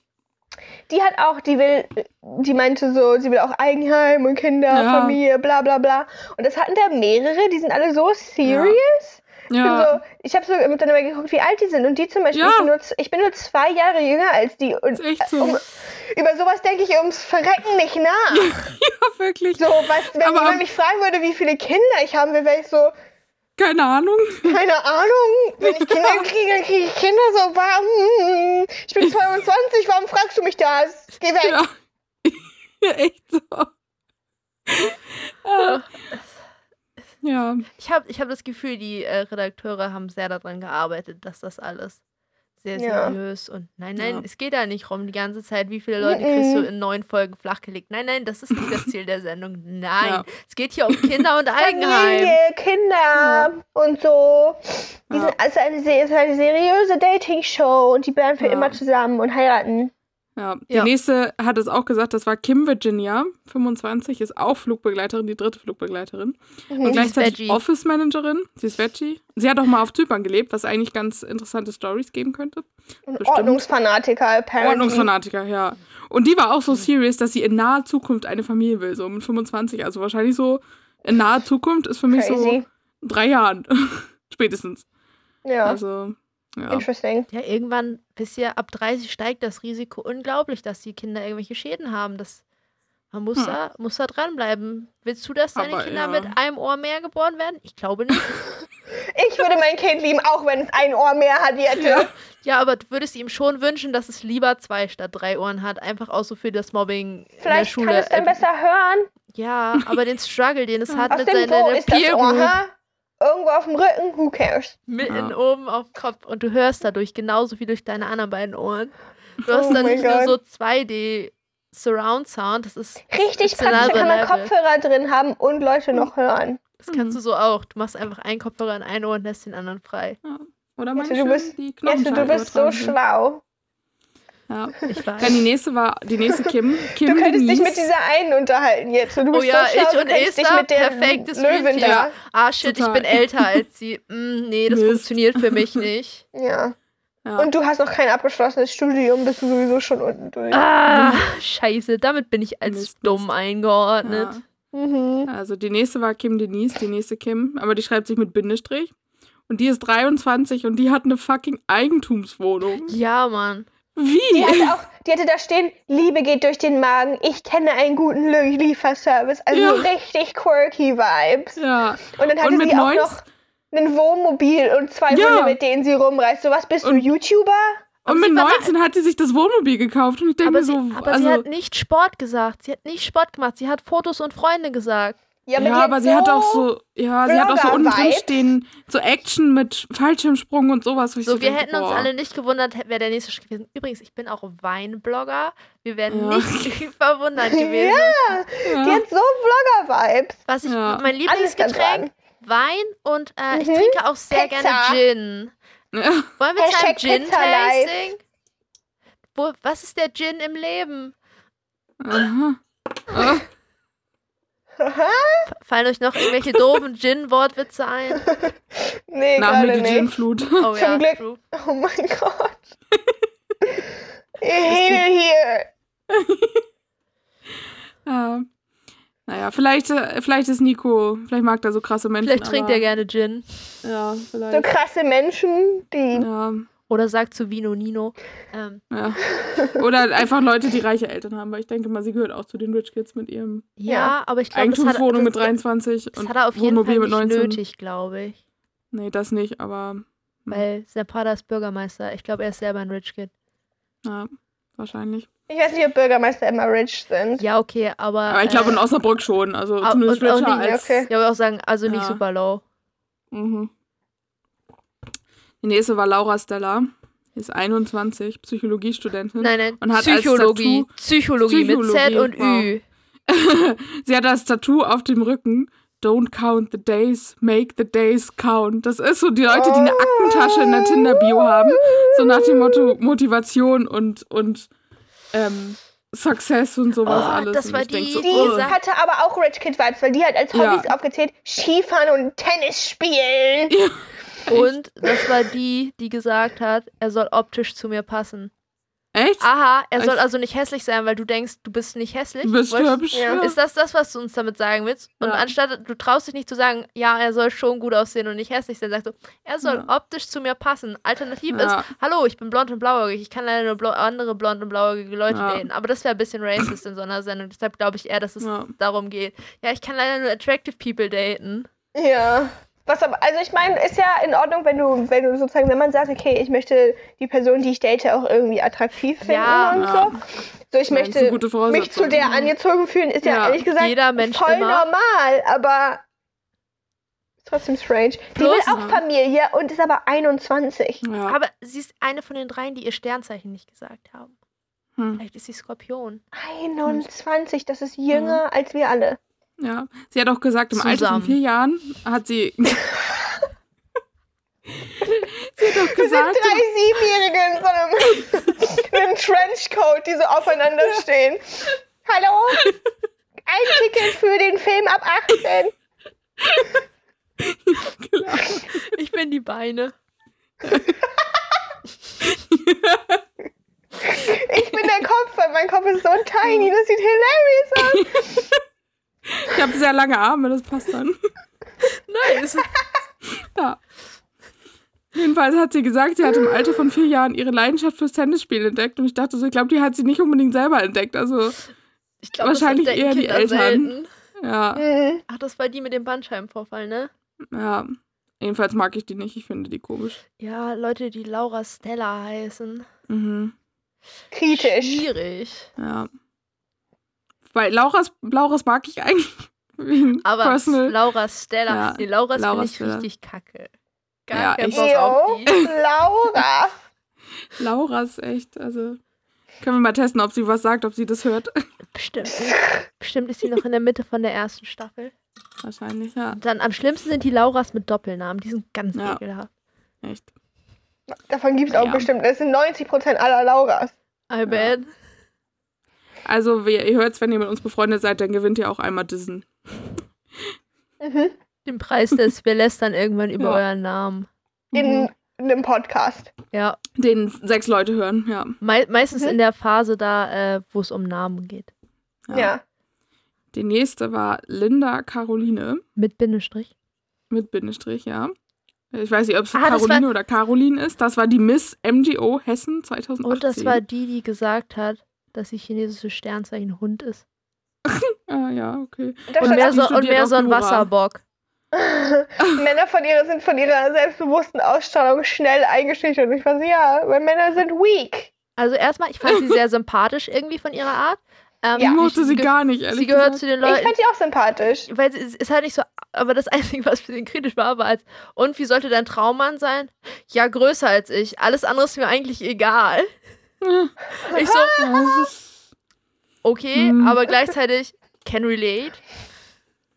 Die hat auch, die will, die meinte so, sie will auch Eigenheim und Kinder, Ja. Familie, bla bla bla. Und das hatten da mehrere, die sind alle so serious. Ich, bin ja. so, ich habe so dann immer geguckt, wie alt die sind. Und die zum Beispiel, Ja. ich, bin nur, ich bin nur zwei Jahre jünger als die. Und so. um, über sowas denke ich ums Verrecken nicht nach. ja, wirklich. So, was, wenn Aber- jemand mich fragen würde, wie viele Kinder ich haben will, wäre ich so, Keine Ahnung. keine Ahnung. Wenn ich Kinder kriege, dann kriege ich Kinder so, warum? Ich bin 22, warum fragst du mich das? Geh weg. Ja. ja, echt so. Ah. Ja, Ich habe ich hab das Gefühl, die äh, Redakteure haben sehr daran gearbeitet, dass das alles sehr Ja. seriös und nein, nein, Ja. es geht da nicht rum die ganze Zeit, wie viele Leute kriegst du in neun Folgen flachgelegt. Nein, nein, das ist nicht das Ziel der Sendung. Nein, Ja. es geht hier um Kinder und Eigenheim. Familie, Kinder und so. Die Ja. sind, also eine, ist eine seriöse Dating-Show und die bleiben für Ja. immer zusammen und heiraten. Ja. Die Ja. nächste hat es auch gesagt, das war Kim Virginia, 25, ist auch Flugbegleiterin, die dritte Flugbegleiterin. Und Mhm. ist gleichzeitig. Office-Managerin. Sie ist Veggie. Sie hat auch mal auf Zypern gelebt, was eigentlich ganz interessante Stories geben könnte. Und bestimmt. Ordnungsfanatiker, apparently. Ordnungsfanatiker, ja. Und die war auch so serious, dass sie in naher Zukunft eine Familie will, so mit 25. Also wahrscheinlich so in naher Zukunft ist für mich Crazy. so drei Jahren. Spätestens. Ja, Also, ja. interesting. Ja, irgendwann, bis ihr ab 30 steigt das Risiko unglaublich, dass die Kinder irgendwelche Schäden haben. Das, man muss, Hm. da, muss da dranbleiben. Willst du, dass deine Aber Kinder ja. mit einem Ohr mehr geboren werden? Ich glaube nicht. Ich würde mein Kind lieben, auch wenn es ein Ohr mehr hat jetzt. Ja. Ja, aber du würdest ihm schon wünschen, dass es lieber zwei statt drei Ohren hat. Einfach auch so für das Mobbing in der Vielleicht Schule. kann es dann Äh, besser hören. Ja, aber den Struggle, den es hat Aus mit seiner Peer Ohr, Group? Irgendwo auf dem Rücken, who cares? mitten Ja. oben auf dem Kopf und du hörst dadurch genauso wie durch deine anderen beiden Ohren. Du hast Oh dann nicht nur Gott. so 2D Surround Sound, das ist Richtig praktisch, da kann man. Kopfhörer drin haben und Leute noch hören. Das kannst du so auch. Du machst einfach einen Kopfhörer in ein Ohr und lässt den anderen frei. Oder Jette, manche, du bist- die Jesse, Knochenscheibe du bist so sind. schlau. Ja. Ich weiß. Dann die nächste war, die nächste Kim. Kim Du könntest dich Denise. mit dieser einen unterhalten jetzt. Du bist Oh ja, so schlau, ich und dich Esther, mit der perfektes Team. da. Ah, shit, Total. ich bin älter als sie. Mm, nee, das Mist. funktioniert für mich nicht. Ja. Ja. Und du hast noch kein abgeschlossenes Studium, bist du sowieso schon unten durch. Ah, scheiße, damit bin ich als Mist, dumm eingeordnet. Ja. Mhm. Also die nächste war Kim Denise, die nächste Kim, aber die schreibt sich mit Bindestrich. Und die ist 23 und die hat eine fucking Eigentumswohnung. Ja, Mann. Die Wie? hatte auch, die hatte da stehen, Liebe geht durch den Magen, ich kenne einen guten Lieferservice. Also Ja. richtig quirky Vibes. Ja. Und dann hatte Und sie auch 19 noch ein Wohnmobil und zwei Ja. Hunde, mit denen sie rumreist. So was bist du, Und- YouTuber? Und mit sie war 19 hat sie sich das Wohnmobil gekauft und ich denke Aber, mir sie, so, aber also, sie hat nicht Sport gesagt. Sie hat nicht Sport gemacht. Sie hat Fotos und Freunde gesagt. Ja, ja, die aber sie hat auch so, ja, sie hat auch so unten drin stehen, so Action mit Fallschirmsprung und sowas. wo ich So, wir denke, hätten uns boah. alle nicht gewundert, wäre der nächste Schritt gewesen. Übrigens, ich bin auch Weinblogger. Wir wären Ja. nicht verwundert gewesen. Die Ja. hat so Vlogger-Vibes. Was ich, Ja. mein Lieblingsgetränk. Wein und äh, ich Mhm. trinke auch sehr Pizza. gerne Gin. Ja. Wollen wir zu einem Hashtag Pizza Gin-Tasting? Was ist der Gin im Leben? Aha. Ah, Fallen euch noch irgendwelche doofen Gin-Wortwitze ein? nee, nach mir die. Gin-Flut. Oh ja, Glück. true. Oh mein Gott. Ich hate hier. Ja. Naja, vielleicht, äh, vielleicht ist Nico, vielleicht mag er so krasse Menschen. Vielleicht trinkt aber, er gerne Gin. Ja, So vielleicht. krasse Menschen, die. Ja, Oder sagt zu Vino Nino. Ähm, ja. Oder einfach Leute, die reiche Eltern haben, weil ich denke mal, sie gehört auch zu den Rich Kids mit ihrem ja, Ja. aber ich glaube, das hat, Eigentumswohnung mit das, 23 das und hat er auf jeden Fall Wohnmobil nicht mit 19. nötig, glaube ich. Nee, das nicht, aber Weil sein Vater ist Bürgermeister. Ich glaube, er ist selber ein Rich Kid. ja, wahrscheinlich. Ich weiß nicht, ob Bürgermeister immer rich sind. Ja, okay, aber. Aber ich glaube äh, in Osnabrück schon, also zumindest richer nicht, als... okay. Ich würde auch sagen, also nicht Ja. super low. Mhm. Die nächste war Laura Stella. Ist 21, Psychologiestudentin. Nein, nein, Und hat als Psychologie. Tattoo- Psychologie mit Z Psychologie, und Ü. sie hat das Tattoo auf dem Rücken. Don't count the days, make the days count. Das ist so die Leute, die eine Aktentasche in der Tinder-Bio haben. So nach dem Motto Motivation und, und ähm, Success und sowas Oh, alles. das war die, so, die oh. hatte aber auch Rich Kid Vibes, weil die hat als Ja. Hobbys aufgezählt Skifahren und Tennis spielen. Und das war die, die gesagt hat, er soll optisch zu mir passen. Echt? Aha, er soll also nicht hässlich sein, weil du denkst, du bist nicht hässlich. du bist Wolltest- hübsch. Ja. Ist das das, was du uns damit sagen willst? Und Ja. anstatt, du traust dich nicht zu sagen, ja, er soll schon gut aussehen und nicht hässlich sein, sagst du, er soll Ja. optisch zu mir passen. Alternativ Ja. ist, hallo, ich bin blond und blauäugig, ich kann leider nur blau andere blond und blauäugige Leute Ja. daten. Aber das wäre ein bisschen racist in so einer Sendung. Deshalb glaube ich eher, dass es Ja. darum geht. Ja, ich kann leider nur attractive people daten. Ja. Was aber, also ich meine, ist ja in Ordnung, wenn du, wenn du sozusagen, wenn man sagt, okay, ich möchte die Person, die ich date, auch irgendwie attraktiv finden Ja. und Ja. so. So, ich Nein, möchte gute mich zu der angezogen fühlen, ist ja, Ja. ehrlich gesagt Jeder Mensch voll immer. normal, aber ist trotzdem strange. Die Plus- will auch Familie und ist aber 21. Ja. Aber sie ist eine von den dreien, die ihr Sternzeichen nicht gesagt haben. Hm. Vielleicht ist sie Skorpion. 21, das ist jünger als wir alle. Ja. Sie hat auch gesagt, im Alter Zusammen. von vier Jahren hat sie. sie hat auch Wir sind gesagt. drei Siebenjährige in so einem, in einem Trenchcoat, die so aufeinander stehen. Hallo? Ein Ticket für den Film ab 18. Ich bin die Beine. Ich bin der Kopf, weil mein Kopf ist so tiny, das sieht hilarious aus. Ich habe sehr lange Arme, das passt dann. Nice. Ja. Jedenfalls hat sie gesagt, sie hat im Alter von vier Jahren ihre Leidenschaft fürs Tennisspielen entdeckt. Und ich dachte so, ich glaube, die hat sie nicht unbedingt selber entdeckt. Also, Ich glaub, Wahrscheinlich eher die Kinder Eltern. selten. ja, Mhm. Ach, das war die mit dem Bandscheibenvorfall, ne? ja. Jedenfalls mag ich die nicht. Ich finde die komisch. Ja, Leute, die Laura Stella heißen. Mhm. Kritisch. Schwierig. Ja. Weil Lauras, Lauras mag ich eigentlich. Wie Aber personal. Laura Stella. Ja, Nee, Laura ist finde ich Stella. richtig kacke. Gar Ja, kein. Bock auf die. Laura. Lauras echt, also. Können wir mal testen, ob sie was sagt, ob sie das hört. Bestimmt. Bestimmt ist sie noch in der Mitte von der ersten Staffel. Wahrscheinlich, ja. Und dann am schlimmsten sind die Lauras mit Doppelnamen. Die sind ganz Ja. ekelhaft. Echt. Davon gibt es auch Ja. bestimmt. Das sind 90% aller Lauras. I bet. Also, wie, ihr hört's, wenn ihr mit uns befreundet seid, dann gewinnt ihr auch einmal Dissen. Mhm. Den Preis des, wir lästern irgendwann über Ja. euren Namen. In, Mhm. in einem Podcast. Ja, Den sechs Leute hören, ja. mei meistens Mhm. in der Phase da, äh, wo es um Namen geht. Ja. Die nächste war Linda Caroline Mit Bindestrich. mit Bindestrich, ja. Ich weiß nicht, ob es Ah, Caroline war- oder Caroline ist. Das war die Miss MGO Hessen 2018. Und das war die, die gesagt hat, dass sie chinesische Sternzeichen Hund ist. Ah, ja, okay. Und mehr so, und mehr so ein. Wasserbock. Männer von ihrer sind von ihrer selbstbewussten Ausstrahlung schnell eingeschüchtert. Und ich war so, ja, weil Männer sind weak. Also erstmal, ich fand sie sehr sympathisch irgendwie von ihrer Art. Ähm, Ich Ja. mochte sie gar nicht, ehrlich Sie gehört gesagt. zu den Ich Leuten, fand sie auch sympathisch. weil sie es ist halt nicht so, aber das Einzige, was für den kritisch war, war als, und wie sollte dein Traummann sein? Ja, größer als ich. Alles andere ist mir eigentlich egal. Ich so, ist, okay, Hm. aber gleichzeitig can relate.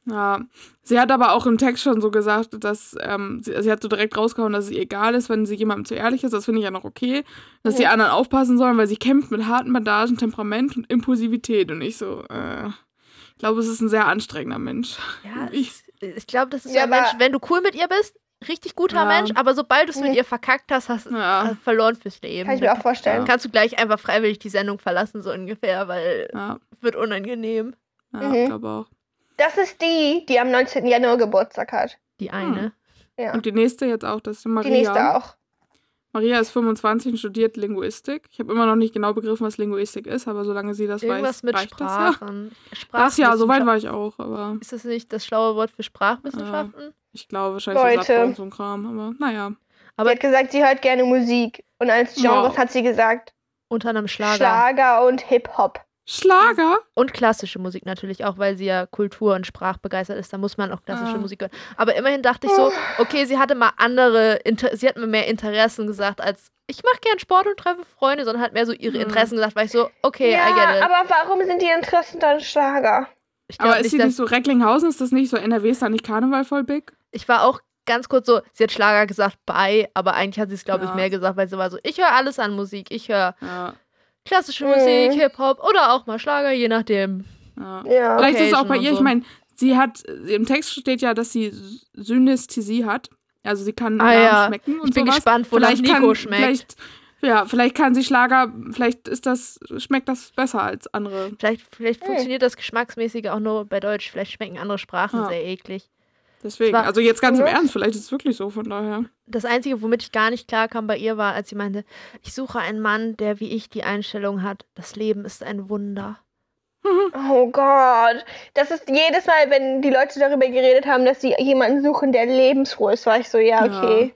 ja. Sie hat aber auch im Text schon so gesagt, dass ähm, sie, sie hat so direkt rausgehauen, dass es ihr egal ist, wenn sie jemandem zu ehrlich ist. Das finde ich ja noch okay. Dass die anderen aufpassen sollen, weil sie kämpft mit harten Bandagen, Temperament und Impulsivität. Und ich so, äh, ich glaube, es ist ein sehr anstrengender Mensch. Ja, Ich- ich, glaube, das ist Ja, so ein Mensch, wenn du cool mit ihr bist, richtig guter Ja. Mensch, aber sobald du es mit ihr verkackt hast, hast du Ja, verloren fürs Leben. Kann ich mir auch vorstellen. Ja. Kannst du gleich einfach freiwillig die Sendung verlassen, so ungefähr, weil ja, es wird unangenehm. ja, Mhm. glaube auch. Das ist die, die am 19. Januar Geburtstag hat. Die eine. Ja. Und die nächste jetzt auch, das ist Maria. Die nächste auch. Maria ist 25 und studiert Linguistik. Ich habe immer noch nicht genau begriffen, was Linguistik ist, aber solange sie das Irgendwas weiß, mit reicht das ja. Sprachen. Das ja, soweit war ich auch, aber Ist das nicht das schlaue Wort für Sprachwissenschaften? Ich glaube wahrscheinlich Leute. und so ein Kram, aber naja. Aber- sie hat gesagt, sie hört gerne Musik. Und als Genres Wow. hat sie gesagt, Unter einem Schlager. Schlager und Hip-Hop. Schlager? Und klassische Musik natürlich auch, weil sie ja Kultur- und Sprachbegeistert ist. Da muss man auch klassische Ah. Musik hören. Aber immerhin dachte ich so, okay, sie hatte mal andere, Inter sie hat mir mehr Interessen gesagt als ich mache gern Sport und treffe Freunde, sondern hat mehr so ihre Mhm. Interessen gesagt, weil ich so, okay, I ja, get it. aber warum sind die Interessen dann Schlager? Aber ist nicht, sie nicht so, Recklinghausen, ist das nicht so, NRW ist da nicht Karneval voll big? Ich war auch ganz kurz so, sie hat Schlager gesagt, bye, aber eigentlich hat sie es, glaube ich, Ja. mehr gesagt, weil sie war so, ich höre alles an Musik. Ich höre Ja, klassische Mhm. Musik, Hip-Hop oder auch mal Schlager, je nachdem. ja. Ja. Vielleicht ist es auch bei ihr, ich so. meine, sie hat, im Text steht ja, dass sie Synästhesie hat. Also sie kann Ah, Namen ja. schmecken und Ich bin sowas. gespannt, wonach vielleicht Nico kann, schmeckt. Vielleicht, ja, vielleicht kann sie Schlager, vielleicht ist das, schmeckt das besser als andere. Vielleicht, vielleicht Hm. funktioniert das Geschmacksmäßige auch nur bei Deutsch. Vielleicht schmecken andere Sprachen Ja. sehr eklig. Deswegen, war- also jetzt ganz im. Ernst, vielleicht ist es wirklich so, von daher. Das Einzige, womit ich gar nicht klar kam bei ihr, war, als sie meinte, ich suche einen Mann, der wie ich die Einstellung hat, das Leben ist ein Wunder. Oh Gott. Das ist jedes Mal, wenn die Leute darüber geredet haben, dass sie jemanden suchen, der lebensfroh ist, war ich so, ja, Ja. okay.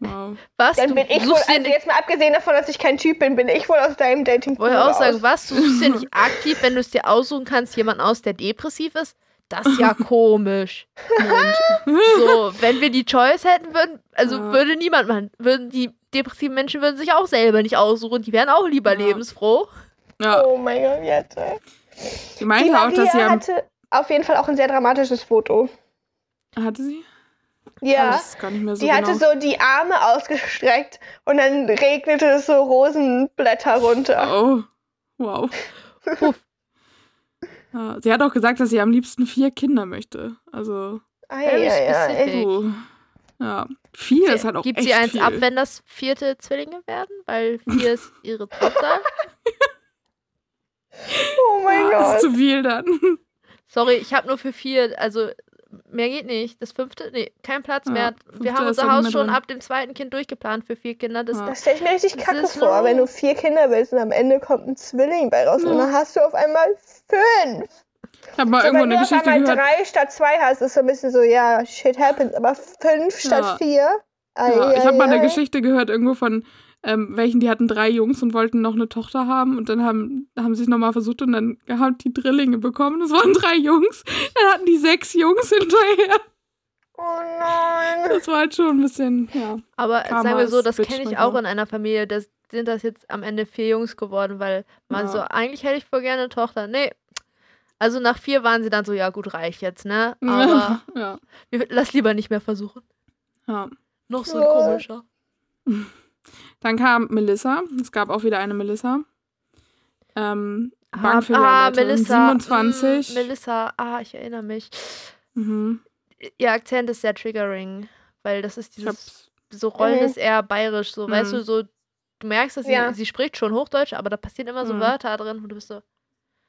Wow. Was? Dann du bin ich wohl, also jetzt mal abgesehen davon, dass ich kein Typ bin, bin ich wohl aus deinem dating wollte auch sagen, was? Du suchst dir nicht aktiv, wenn du es dir aussuchen kannst, jemanden aus, der depressiv ist? Das ist ja komisch. Mensch. So, wenn wir die Choice hätten, würden, also Ja. würde niemand machen. Würden die depressiven Menschen würden sich auch selber nicht aussuchen. Die wären auch lieber Ja. lebensfroh. Ja, Oh mein Gott, jetzt. sie Die meinte auch, dass sie hatte auf jeden Fall auch ein sehr dramatisches Foto. hatte sie? Ja. Das ist gar nicht mehr so Die genau. hatte so die Arme ausgestreckt und dann regnete es so Rosenblätter runter. Oh, wow. Ja, sie hat auch gesagt, dass sie am liebsten vier Kinder möchte. Also, Eieiei. specific. uh, ja, vier ist halt auch Gibt echt sie eins viel. ab, wenn das vierte Zwillinge werden? Weil vier ist ihre Topzahl. Oh mein ja, Das Gott. ist zu viel dann. Sorry, ich habe nur für vier, also mehr geht nicht. Das fünfte, nee, kein Platz Ja, mehr. Wir haben unser Haus schon drin. ab dem zweiten Kind durchgeplant für vier Kinder. Das Ja. Das stelle ich mir richtig kacke vor, wenn du vier Kinder willst und am Ende kommt ein Zwilling bei raus und Ja. dann hast du auf einmal fünf. Ich habe mal So, irgendwo wenn eine du auf Geschichte einmal gehört. drei statt zwei hast, ist so ein bisschen so, ja, shit happens. Aber fünf statt vier? Ja, ich habe mal eine. Geschichte gehört, irgendwo von ähm, welchen, die hatten drei Jungs und wollten noch eine Tochter haben und dann haben, haben sie es nochmal versucht und dann haben die Drillinge bekommen. Das waren drei Jungs. Dann hatten die sechs Jungs hinterher. Oh nein. Das war halt schon ein bisschen, ja. Aber Karma sagen wir so, das kenne ich auch in einer Familie. Das sind das jetzt am Ende vier Jungs geworden, weil man Ja. so, eigentlich hätte ich voll gerne eine Tochter. Nee. Also nach vier waren sie dann so, ja gut, reicht jetzt, ne? Aber ja, wir, lass lieber nicht mehr versuchen. ja. Noch so ein Ja. komischer. Dann kam Melissa. Es gab auch wieder eine Melissa. Ähm, Ah, Bankfilialleiterin, Melissa. 27. Mm, Melissa, ah, ich erinnere mich. Mhm. Ihr Akzent ist sehr triggering, weil das ist dieses, so Rollen Mhm. ist eher bayerisch, so, weißt Mhm. du, so, du merkst, dass sie, Ja. sie spricht schon Hochdeutsch, aber da passieren immer so Mhm. Wörter drin und du bist so,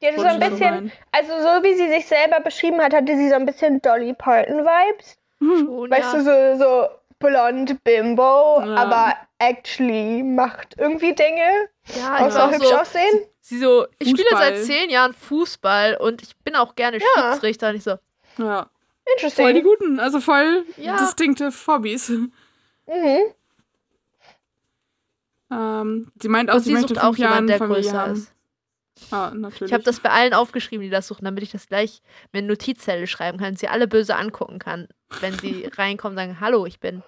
Die hatte so ein bisschen, also so wie sie sich selber beschrieben hat, hatte sie so ein bisschen Dolly Parton-Vibes. schon, Weißt ja. du, so, so blond Bimbo, Ja. aber actually macht irgendwie Dinge, ja, außer auch hübsch so, aussehen. sie so, ich spiele seit zehn Jahren Fußball und ich bin auch gerne Ja. Schiedsrichter und ich so, Ja, Interesting. voll die guten, also voll Ja. distinkte Hobbys. Mhm. Ähm, sie meint auch, und sie, sie möchte auch jemanden, der Familie größer haben. ist. Ah, natürlich. Ich habe das bei allen aufgeschrieben, die das suchen, damit ich das gleich mit Notizzettel schreiben kann, sie alle böse angucken kann, wenn sie reinkommen und sagen, hallo, ich bin.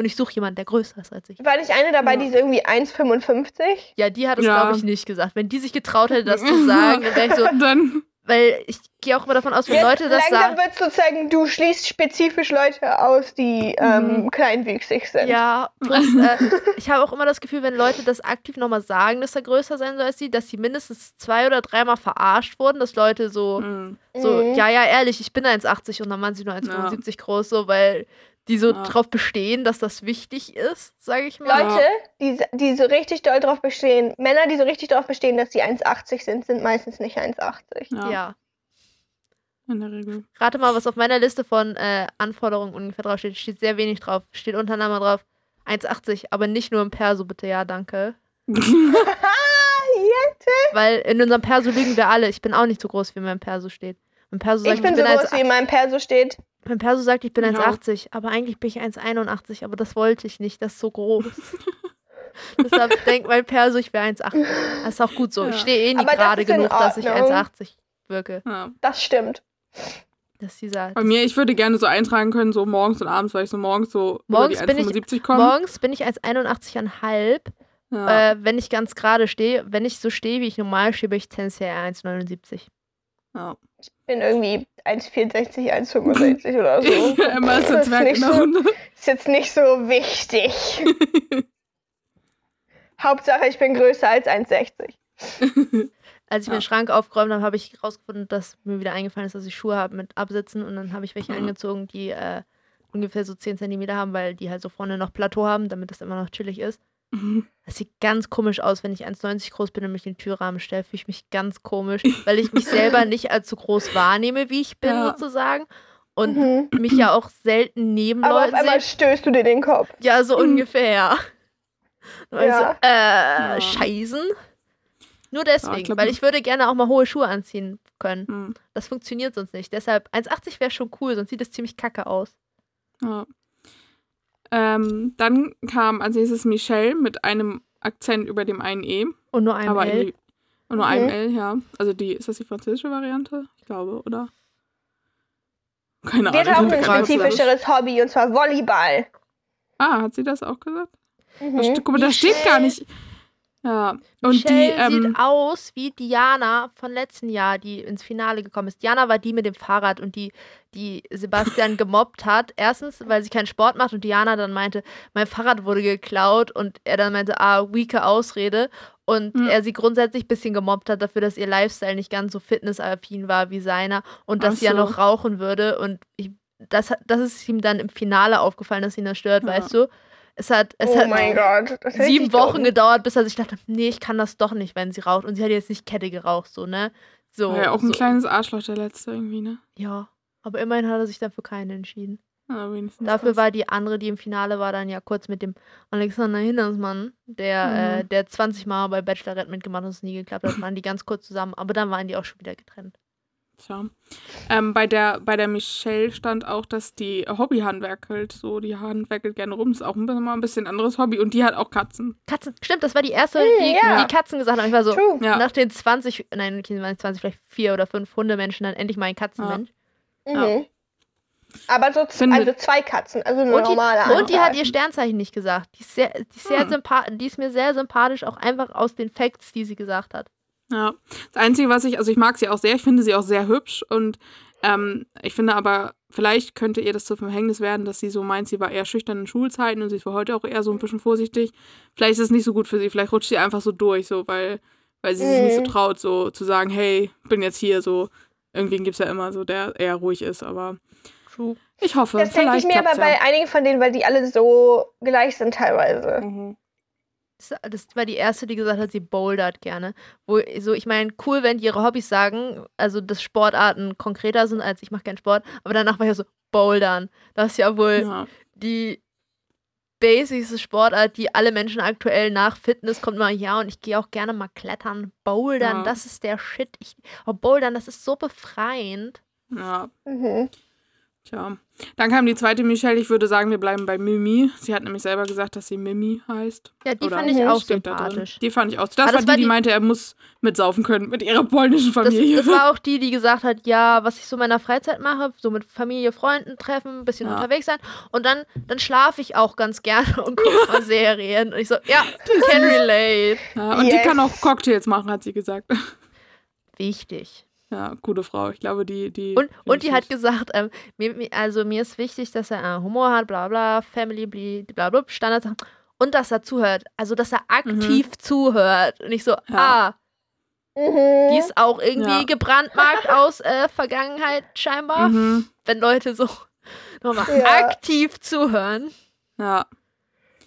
Und ich suche jemanden, der größer ist als ich. War nicht eine dabei, Ja. die ist irgendwie 1,55? Ja, die hat es, Ja. glaube ich, nicht gesagt. Wenn die sich getraut hätte, das zu sagen, dann wäre ich so, Dann, weil ich gehe auch immer davon aus, wenn Jetzt Leute das langsam sagen. wird sozusagen, du schließt spezifisch Leute aus, die ähm, Mhm. kleinwüchsig sind. Ja, plus, äh, ich habe auch immer das Gefühl, wenn Leute das aktiv nochmal sagen, dass er größer sein soll als sie, dass sie mindestens zwei oder dreimal verarscht wurden, dass Leute so, mh, so, Mhm. ja, ja, ehrlich, ich bin 1,80 und dann waren sie nur 1,75 groß, so, weil die so Ja. drauf bestehen, dass das wichtig ist, sage ich mal. Leute, die, die so richtig doll drauf bestehen, Männer, die so richtig drauf bestehen, dass sie 1,80 sind, sind meistens nicht 1,80. ja, Ja. in der Regel. Rate mal, was auf meiner Liste von äh, Anforderungen ungefähr drauf steht. Steht sehr wenig drauf. Steht unter anderem drauf 1,80, aber nicht nur im Perso, bitte, ja, danke. Weil in unserem Perso lügen wir alle. Ich bin auch nicht so groß, wie mein Perso steht. Mein Perso sagt, Ich bin so groß, wie in meinem Perso steht. Mein Perso sagt, ich bin Ich auch. 1,80, aber eigentlich bin ich 1,81, aber das wollte ich nicht, das ist so groß. Deshalb denkt mein Perso, ich wäre 1,80. Das ist auch gut so. Ich Ja. stehe eh nie das gerade genug, dass ich Ordnung. 1,80 wirke. Ja. Das stimmt. Das ist dieser, Bei mir, ich würde gerne so eintragen können, so morgens und abends, weil ich so morgens so Morgens über bin die ich- 1,75 komme. Morgens bin ich 1,81,5, Ja. äh, wenn ich ganz gerade stehe. Wenn ich so stehe, wie ich normal stehe, bin ich tendenziell eher 1,79. ja. Ich bin irgendwie 1,64, 1,65 oder so. Emma ist ein Das ist Zwerg nicht in der so-. Ist jetzt nicht so wichtig. Hauptsache, ich bin größer als 1,60. Als ich Ja. meinen Schrank aufgeräumt habe, habe ich herausgefunden, dass mir wieder eingefallen ist, dass ich Schuhe habe mit Absitzen und dann habe ich welche Mhm. angezogen, die äh, ungefähr so 10 Zentimeter haben, weil die halt so vorne noch Plateau haben, damit das immer noch chillig ist. Das sieht ganz komisch aus, wenn ich 1,90 groß bin und mich in den Türrahmen stelle. Fühle ich mich ganz komisch, weil ich mich selber nicht als so groß wahrnehme, wie ich bin, Ja. sozusagen. Und Mhm. mich ja auch selten neben Aber auf Leuten einmal sehe. stößt du dir den Kopf. Ja, so Mhm. ungefähr. Und ich Ja. so, äh, Ja. Scheißen. Nur deswegen, glaub, weil man- ich würde gerne auch mal hohe Schuhe anziehen können. Hm, Das funktioniert sonst nicht. Deshalb 1,80 wäre schon cool, sonst sieht es ziemlich kacke aus. ja. Ähm, dann kam als nächstes Michelle mit einem Akzent über dem einen E. Und nur einem aber L. und nur Mhm. einem L, ja. Also die, ist das die französische Variante? Ich glaube, oder? Keine Ahnung. auch ich ein spezifischeres Hobby, und zwar Volleyball. Ah, hat sie das auch gesagt? Mhm. Das Guck mal, da steht gar nicht. Ja. Und die, Michelle ähm, sieht aus wie Diana von letzten Jahr, die ins Finale gekommen ist. Diana war die mit dem Fahrrad und die, die Sebastian gemobbt hat. Erstens, weil sie keinen Sport macht und Diana dann meinte, mein Fahrrad wurde geklaut und er dann meinte, ah, weake Ausrede. Und Hm. er sie grundsätzlich ein bisschen gemobbt hat dafür, dass ihr Lifestyle nicht ganz so fitnessaffin war wie seiner und dass Ach sie ja so. noch rauchen würde. Und ich, das, hat- das ist ihm dann im Finale aufgefallen, dass ihn das stört, Ja. weißt du? Es hat, es oh hat sieben Wochen dumm. gedauert, bis er sich dachte, nee, ich kann das doch nicht, wenn sie raucht. Und sie hat jetzt nicht Kette geraucht, so, ne? So. war ja auch ein so. kleines Arschloch, der letzte irgendwie, ne? Ja. Aber immerhin hat er sich dann für keinen entschieden. Ja, wenigstens Dafür war die andere, die im Finale war, dann ja kurz mit dem Alexander Hindersmann, der, Mhm. äh, der 20 Mal bei Bachelorette mitgemacht hat und es nie geklappt hat, waren die ganz kurz zusammen. Aber dann waren die auch schon wieder getrennt. Tja. Ähm, bei, der, bei der Michelle stand auch, dass die Hobby handwerkelt. So, die handwerkelt gerne rum. Ist auch ein bisschen, mal ein bisschen anderes Hobby. Und die hat auch Katzen. Katzen, stimmt, das war die erste, die, ja. die Katzen gesagt haben. Ich war so, True. Ja. nach den 20, nein, es 20, vielleicht vier oder fünf Hundemenschen, dann endlich mal ein Katzenmensch. Mhm. Aber so also zwei Katzen, also eine Und die, normale und die hat ihr. Sternzeichen nicht gesagt. Die ist, sehr, die, ist sehr Hm. sympa- die ist mir sehr sympathisch, auch einfach aus den Facts, die sie gesagt hat. Ja. Das Einzige, was ich, also ich mag sie auch sehr. Ich finde sie auch sehr hübsch. Und ähm, ich finde aber, vielleicht könnte ihr das zum Verhängnis werden, dass sie so meint, sie war eher schüchtern in Schulzeiten und sie ist für heute auch eher so ein bisschen vorsichtig. Vielleicht ist es nicht so gut für sie. Vielleicht rutscht sie einfach so durch, so, weil, weil sie sich nicht so Mhm. traut, so zu sagen, hey, bin jetzt hier, so. Irgendwen gibt es ja immer so, der eher ruhig ist, aber True. ich hoffe, Das denke ich vielleicht mir aber ja. bei einigen von denen, weil die alle so gleich sind teilweise. Mhm. Das, das war die erste, die gesagt hat, sie bouldert gerne. Wo, so, ich meine, cool, wenn die ihre Hobbys sagen, also dass Sportarten konkreter sind als ich mache keinen Sport, aber danach war ich ja so, bouldern. Das ist ja wohl Ja. die basicste Sportart, die alle Menschen aktuell nach Fitness kommt mal, ja, und ich gehe auch gerne mal klettern, bouldern, Ja. das ist der Shit. Ich, oh, bouldern, das ist so befreiend. ja. Mhm. Tja. Dann kam die zweite Michelle. Ich würde sagen, wir bleiben bei Mimi. Sie hat nämlich selber gesagt, dass sie Mimi heißt. Ja, die Oder fand ich auch sympathisch. Die fand ich auch. Das, Ah, war das die, war die die- meinte, er muss mitsaufen können mit ihrer polnischen Das, Familie. das war auch die, die gesagt hat, ja, was ich so in meiner Freizeit mache, so mit Familie, Freunden treffen, ein bisschen Ja. unterwegs sein. Und dann, dann schlafe ich auch ganz gerne und gucke mal Serien. Und ich so, ja, can relate. ja, und die Yes. kann auch Cocktails machen, hat sie gesagt. Wichtig. Ja, gute Frau. Ich glaube, die. die Und, und die hat gesagt, ähm, mir, also mir ist wichtig, dass er äh, Humor hat, bla bla, Family, bla bla, Standardsachen. Und dass er zuhört. Also, dass er aktiv zuhört. Und ich so, Mhm. Ja. ah, Mhm. die ist auch irgendwie Ja. gebrandmarkt aus äh, Vergangenheit scheinbar. Mhm. Wenn Leute so nochmal Ja. aktiv zuhören. Ja,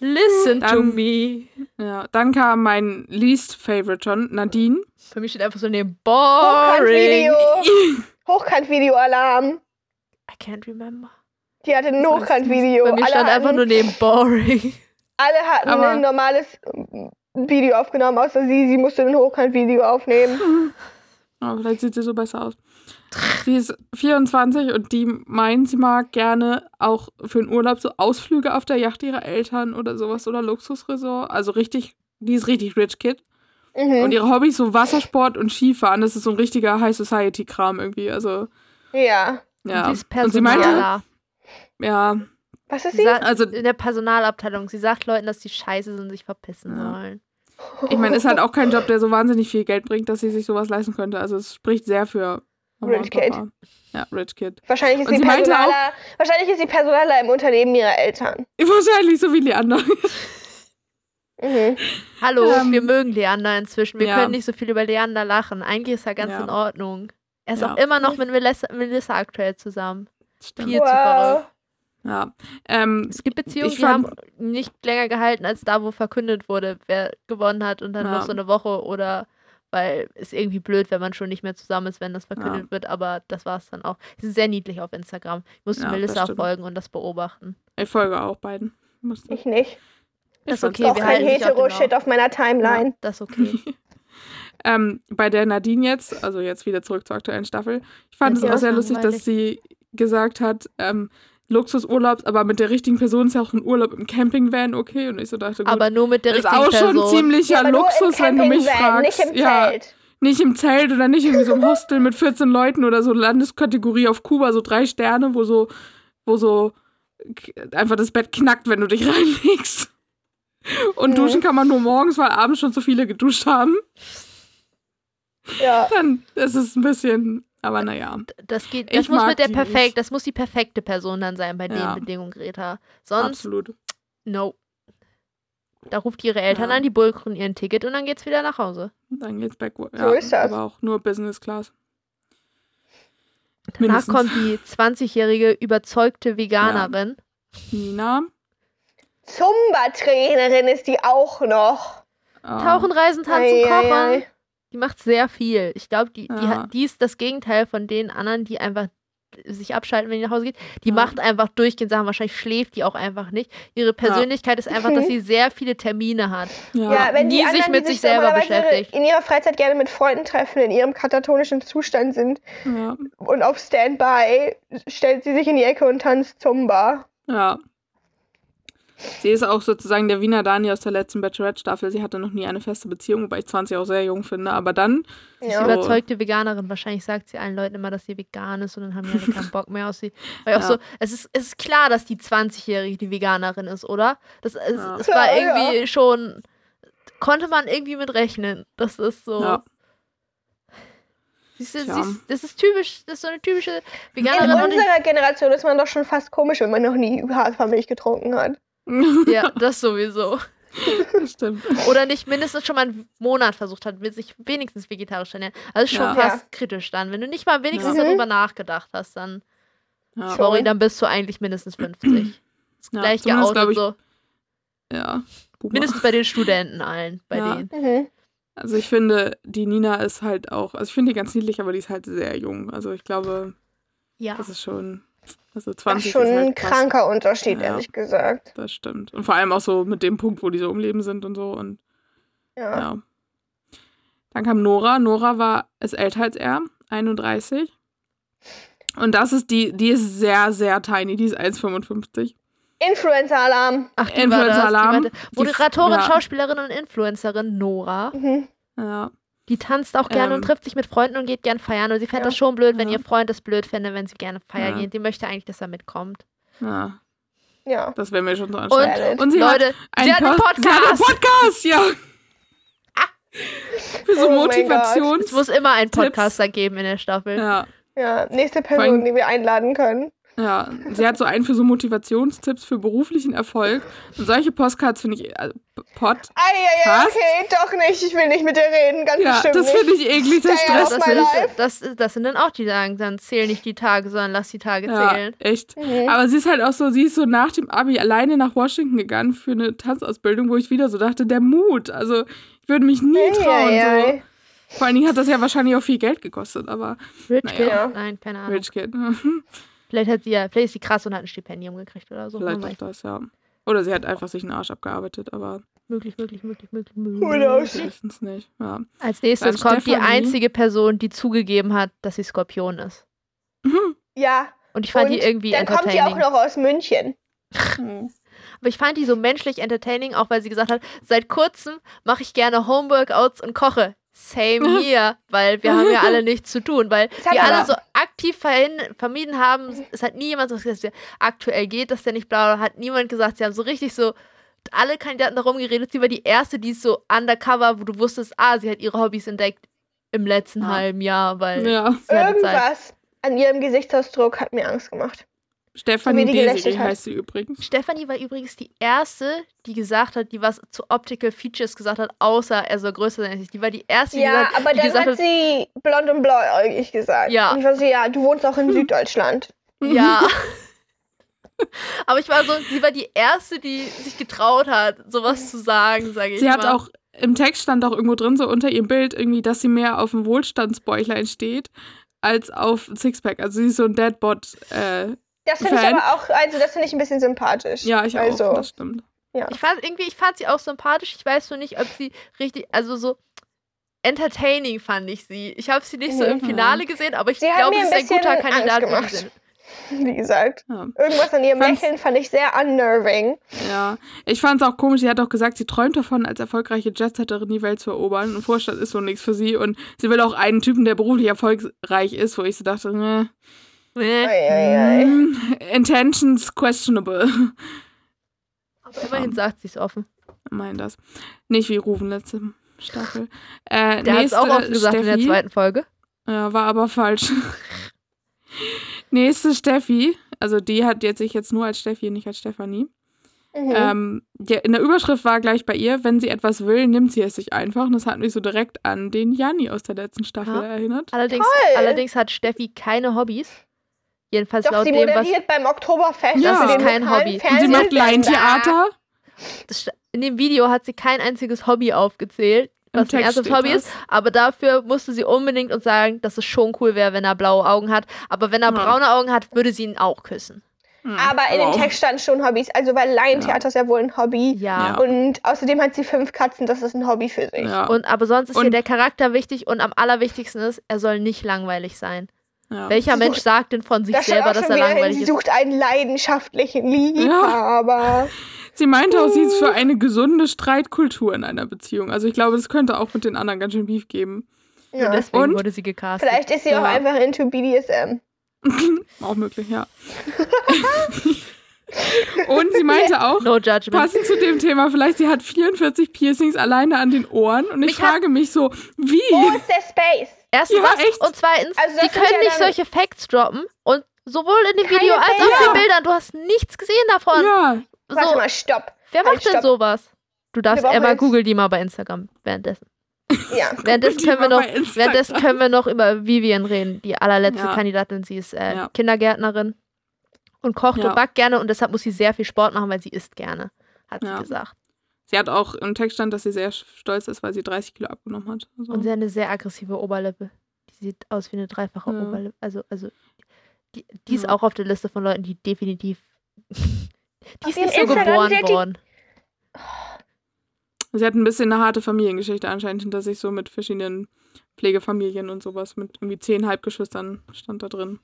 Listen to Dann- me. ja. Dann kam mein least favorite schon, Nadine. Für mich steht einfach so neben boring. Hochkant-Video. Hochkant-Video-Alarm. I can't remember. Die hatte ein Hochkant-Video. Bei mir Alle, stand einfach hatten- nur neben boring. alle hatten Aber- ein normales Video aufgenommen, außer sie. Sie musste ein Hochkant-Video aufnehmen. Oh, vielleicht sieht sie so besser aus. Sie ist 24 und die meint, sie mag gerne auch für den Urlaub so Ausflüge auf der Yacht ihrer Eltern oder sowas oder Luxusresort. Also richtig, die ist richtig rich Kid. Mhm. Und ihre Hobbys so Wassersport und Skifahren, das ist so ein richtiger High Society Kram irgendwie. Also, ja. ja. Und sie ist Und sie meinte, Personaler. ja, Was ist Sie sie? sagt, Also- in der Personalabteilung. Sie sagt Leuten, dass die scheiße sind und sich verpissen Ja. sollen. ich meine, ist halt auch kein Job, der so wahnsinnig viel Geld bringt, dass sie sich sowas leisten könnte. Also es spricht sehr für Rich Kid. Papa. Ja, Rich Kid. Wahrscheinlich ist, Und sie meinte Personaler, wahrscheinlich ist sie Personaler im Unternehmen ihrer Eltern. Wahrscheinlich so wie Leander. Mhm. Hallo, Ähm, wir mögen Leander inzwischen. Wir ja. können nicht so viel über Leander lachen. Eigentlich ist er ganz Ja. in Ordnung. Er ist Ja. auch immer noch mit Melissa, Melissa aktuell zusammen. Stimmt. Viel zu verrückt. Ja. Ähm, Es gibt Beziehungen, die haben nicht länger gehalten, als da, wo verkündet wurde, wer gewonnen hat und dann Ja. noch so eine Woche oder weil es irgendwie blöd, wenn man schon nicht mehr zusammen ist, wenn das verkündet wird, aber das war es dann auch. Sie sind sehr niedlich auf Instagram. Ich musste Ja, das Melissa folgen und das beobachten. ich folge auch beiden. Musste. Ich nicht. Das ist okay, Doch wir kein halten Hetero-Shit genau. auf meiner Timeline. Das ist okay. Ähm, bei der Nadine jetzt, also jetzt wieder zurück zur aktuellen Staffel, ich fand es Ja, auch sehr lustig, dass sie gesagt hat, ähm, Luxusurlaub, aber mit der richtigen Person ist ja auch ein Urlaub im Campingvan okay. Und ich so dachte, gut, aber nur mit der ist richtigen auch schon Person. ziemlicher im Luxus, wenn du mich fragst. Nicht im ja, Zelt. nicht im Zelt oder nicht irgendwie so im Hostel mit 14 Leuten oder so Landeskategorie auf Kuba, so drei Sterne, wo so, wo so einfach das Bett knackt, wenn du dich reinlegst. Und Mhm. duschen kann man nur morgens, weil abends schon so viele geduscht haben. Ja. Dann ist es ein bisschen, aber naja. Das geht, Ich das muss mag mit der die perfekt, das muss die perfekte Person dann sein bei Ja. den Bedingungen, Greta. Sonst, Absolut. no. Da ruft ihre Eltern Ja. an, die bullkern ihren Ticket und dann geht's wieder nach Hause. Dann geht's backward. So ist das. Aber auch nur Business Class. Danach Mindestens. kommt die 20-jährige überzeugte Veganerin. Nina. Zumba-Trainerin ist die auch noch. äh, Tauchen, Reisen, Tanzen, Ei, ei, Kochen. ei. Die macht sehr viel. Ich glaube, die, die, Ja. hat- die ist das Gegenteil von den anderen, die einfach sich abschalten, wenn die nach Hause geht. Die Ja. macht einfach durchgehend Sachen. Wahrscheinlich schläft die auch einfach nicht. Ihre Persönlichkeit ist einfach, dass sie sehr viele Termine hat. Ja. Ja, wenn die sich anderen, mit die sich selber beschäftigt. in ihrer Freizeit gerne mit Freunden treffen, in ihrem katatonischen Zustand sind ja. und auf Standby, stellt sie sich in die Ecke und tanzt Zumba. Ja. Sie ist auch sozusagen der Wiener Dani aus der letzten Bachelorette-Staffel. Sie hatte noch nie eine feste Beziehung, wobei ich 20 auch sehr jung finde. Aber dann, Sie ist über- überzeugte Veganerin. Wahrscheinlich sagt sie allen Leuten immer, dass sie vegan ist und dann haben die alle keinen Bock mehr auf sie. Weil auch Ja. so, es ist, es ist klar, dass die 20-Jährige die Veganerin ist, oder? Das, es, Ja. es war Ja, irgendwie schon, konnte man irgendwie mit rechnen. Das ist so. ja, Siehst du, siehst, das ist typisch, das ist so eine typische In Veganerin. Und unserer Generation ist man doch schon fast komisch, wenn man noch nie Hafermilch getrunken hat. Ja, das sowieso. das stimmt. Oder nicht mindestens schon mal einen Monat versucht hat, mit sich wenigstens vegetarisch zu ernähren. Also ist schon Ja. fast kritisch dann. Wenn du nicht mal wenigstens Ja. darüber nachgedacht hast, dann, Ja, sorry, dann bist du eigentlich mindestens 50. Das Ja, gleiche zumindest Auto glaub ich- so. ja. Boomer. Mindestens bei den Studenten allen, bei Ja. denen. Mhm. Also ich finde, die Nina ist halt auch, also ich finde die ganz niedlich, aber die ist halt sehr jung. Also ich glaube, Ja. das ist schon, also Das 20 ist schon ist halt ein kranker Unterschied, Ja. ehrlich gesagt. Das stimmt. Und vor allem auch so mit dem Punkt, wo die so im Leben sind und so. Und Ja. ja. Dann kam Nora. Nora war, ist älter als er, 31. Und das ist die, die ist sehr, sehr tiny. Die ist 1,55. Influencer-Alarm. Ach, die war das. Die Influencer-Alarm. Moderatorin, ja. Schauspielerin und Influencerin Nora. Mhm. Ja. Die tanzt auch gerne Ähm. und trifft sich mit Freunden und geht gern feiern. Und sie fände Ja. das schon blöd, wenn Ja. ihr Freund das blöd fände, wenn sie gerne feiern Ja. geht. Die möchte eigentlich, dass er mitkommt. ja. Ja. Das wäre mir schon so anstrengend. Valid. Und sie hat Leute, einen, sie hat einen Pod- Sie hat einen Podcast. Podcast, ja. Für so Oh. Motivations... Es muss immer einen Tipps. Podcaster geben in der Staffel. Ja, Ja, nächste Vor allem- Person, die wir einladen können. Ja. Sie hat so einen für so Motivationstipps für beruflichen Erfolg. Und solche Postcards finde ich... Äh, Pod... Eieiei, Was? okay, doch nicht. Ich will nicht mit dir reden, ganz Ja, bestimmt das finde ich eklig, das stresst of Das, ist, das, das sind dann auch die, sagen, dann zähl nicht die Tage, sondern lass die Tage Ja, zählen. echt. Mhm. Aber sie ist halt auch so, sie ist so nach dem Abi alleine nach Washington gegangen für eine Tanzausbildung, wo ich wieder so dachte, der Mut. Also ich würde mich nie trauen. Eieiei. So. Vor allen Dingen hat das ja wahrscheinlich auch viel Geld gekostet, aber Rich Naja. Kid? Ja. Nein, keine Ahnung. Rich Kid. Vielleicht hat sie ja, vielleicht ist sie krass und hat ein Stipendium gekriegt oder so. Vielleicht auch das, ja. Oder sie hat einfach sich einen Arsch abgearbeitet, aber Möglich, möglich, möglich, möglich, möglich. es nicht. Ja. Als nächstes Dann kommt die Stefanie. einzige Person, die zugegeben hat, dass sie Skorpion ist. Ja. Und ich fand und die irgendwie dann kommt die auch entertaining. noch aus München. Aber ich fand die so menschlich entertaining, auch weil sie gesagt hat, seit kurzem mache ich gerne Homeworkouts und koche. Same hier, weil wir haben ja alle nichts zu tun, weil Das wir alle so aktiv vermieden haben. Es hat nie jemand so gesagt, aktuell geht das denn nicht, bla, bla, hat niemand gesagt. Sie haben so richtig so, alle Kandidaten darum geredet. Sie war die erste, die ist so undercover, wo du wusstest, ah, sie hat ihre Hobbys entdeckt im letzten Ja. halben Jahr, weil Ja. Irgendwas an ihrem Gesichtsausdruck hat mir Angst gemacht. Stefanie hat. heißt sie übrigens. Stefanie war übrigens die erste, die gesagt hat, die was zu Optical Features gesagt hat, außer er soll größer sein als ich. Die war die erste, die, Ja, gesagt, aber die dann gesagt hat sie blond und blauäugig gesagt. Ja. Und ich war so, ja, du wohnst auch in Süddeutschland. Ja. Aber ich war so, sie war die erste, die sich getraut hat, sowas zu sagen, sage ich Sie hat mal. auch, im Text stand auch irgendwo drin, so unter ihrem Bild, irgendwie, dass sie mehr auf dem Wohlstandsbäuchlein steht, als auf Sixpack. Also sie ist so ein Deadbot. Äh, Das finde ich aber auch, also das finde ich ein bisschen sympathisch. ja, ich also, auch, das stimmt. Ich fand irgendwie, ich fand sie auch sympathisch. Ich weiß nur nicht, ob sie richtig, also so entertaining fand ich sie. Ich habe sie nicht so im Mhm. Finale gesehen, aber ich glaube, sie ist ein guter Kandidat. Wie gesagt, Ja. irgendwas an ihrem Fand's- Lächeln fand ich sehr unnerving. Ja, ich fand es auch komisch. Sie hat auch gesagt, sie träumt davon, als erfolgreiche Jetsetterin die Welt zu erobern. Und Vorstadt ist so nichts für sie. Und sie will auch einen Typen, der beruflich erfolgreich ist, wo ich so dachte, ne, intentions questionable. Aber immerhin sagt sie es offen. Meinen das. Nicht wie Rufen letzte Staffel. Äh, Der hat es auch offen gesagt in der Steffi. zweiten Folge. Ja, war aber falsch. nächste Steffi. Also die hat jetzt sich jetzt nur als Steffi, nicht als Stefanie. Mhm. Ähm, in der Überschrift war gleich bei ihr, wenn sie etwas will, nimmt sie es sich einfach. Und das hat mich so direkt an den Janni aus der letzten Staffel Ja. erinnert. Allerdings, allerdings hat Steffi keine Hobbys. Jedenfalls Doch, laut sie dem, was. moderiert beim Oktoberfest. Ja. für Das ist kein Hobby. Und sie macht. Laientheater. das In dem Video hat sie kein einziges Hobby aufgezählt, was ein erstes Hobby das. ist. Aber dafür musste sie unbedingt uns sagen, dass es schon cool wäre, wenn er blaue Augen hat. Aber wenn er Ja. braune Augen hat, würde sie ihn auch küssen. Hm, Aber in wow. dem Text standen schon Hobbys. Also, weil Laientheater ist ja wohl ein Hobby. Ja. Ja. Und außerdem hat sie fünf Katzen, das ist ein Hobby für sich. Ja, Und aber sonst ist hier Und- der Charakter wichtig und am allerwichtigsten ist, er soll nicht langweilig sein. Ja. Welcher Sie Mensch sagt denn von sich Das stand selber, auch dass er langweilig Sie ist? sucht einen leidenschaftlichen Liebhaber. Sie meinte auch, sie ist für eine gesunde Streitkultur in einer Beziehung. Also ich glaube, das könnte auch mit den anderen ganz schön Beef geben. Und Ja. deswegen Und? wurde sie gecastet. Vielleicht ist sie auch Ja. einfach into BDSM. Auch möglich, ja. Und sie meinte auch, No judgment. passend zu dem Thema, vielleicht sie hat 44 Piercings alleine an den Ohren. Und ich Mich frage mich so, wie? Wo ist der Space? Erstens Ja, das echt? und zweitens, Also die können ja nicht solche Facts droppen und sowohl in dem Keine Video als auch in den Bildern, du hast nichts gesehen davon. Ja, Warte So, mal, stopp. wer halt, macht denn stopp. sowas? Du darfst Emma jetzt- google die mal bei Instagram währenddessen. Ja. Währenddessen können wir noch währenddessen können wir noch über Vivian reden, die allerletzte Ja. Kandidatin, sie ist äh, Ja. Kindergärtnerin und kocht Ja. und backt gerne und deshalb muss sie sehr viel Sport machen, weil sie isst gerne, hat Ja. sie gesagt. Sie hat auch im Text stand, dass sie sehr stolz ist, weil sie 30 Kilo abgenommen hat. Also, Und sie hat eine sehr aggressive Oberlippe. Die sieht aus wie eine dreifache Ja. Oberlippe. Also, also die, die ist Ja. auch auf der Liste von Leuten, die definitiv. die ist nicht so Instagram geboren worden. sie hat ein bisschen eine harte Familiengeschichte anscheinend hinter sich, so mit verschiedenen Pflegefamilien und sowas. Mit irgendwie zehn Halbgeschwistern stand da drin.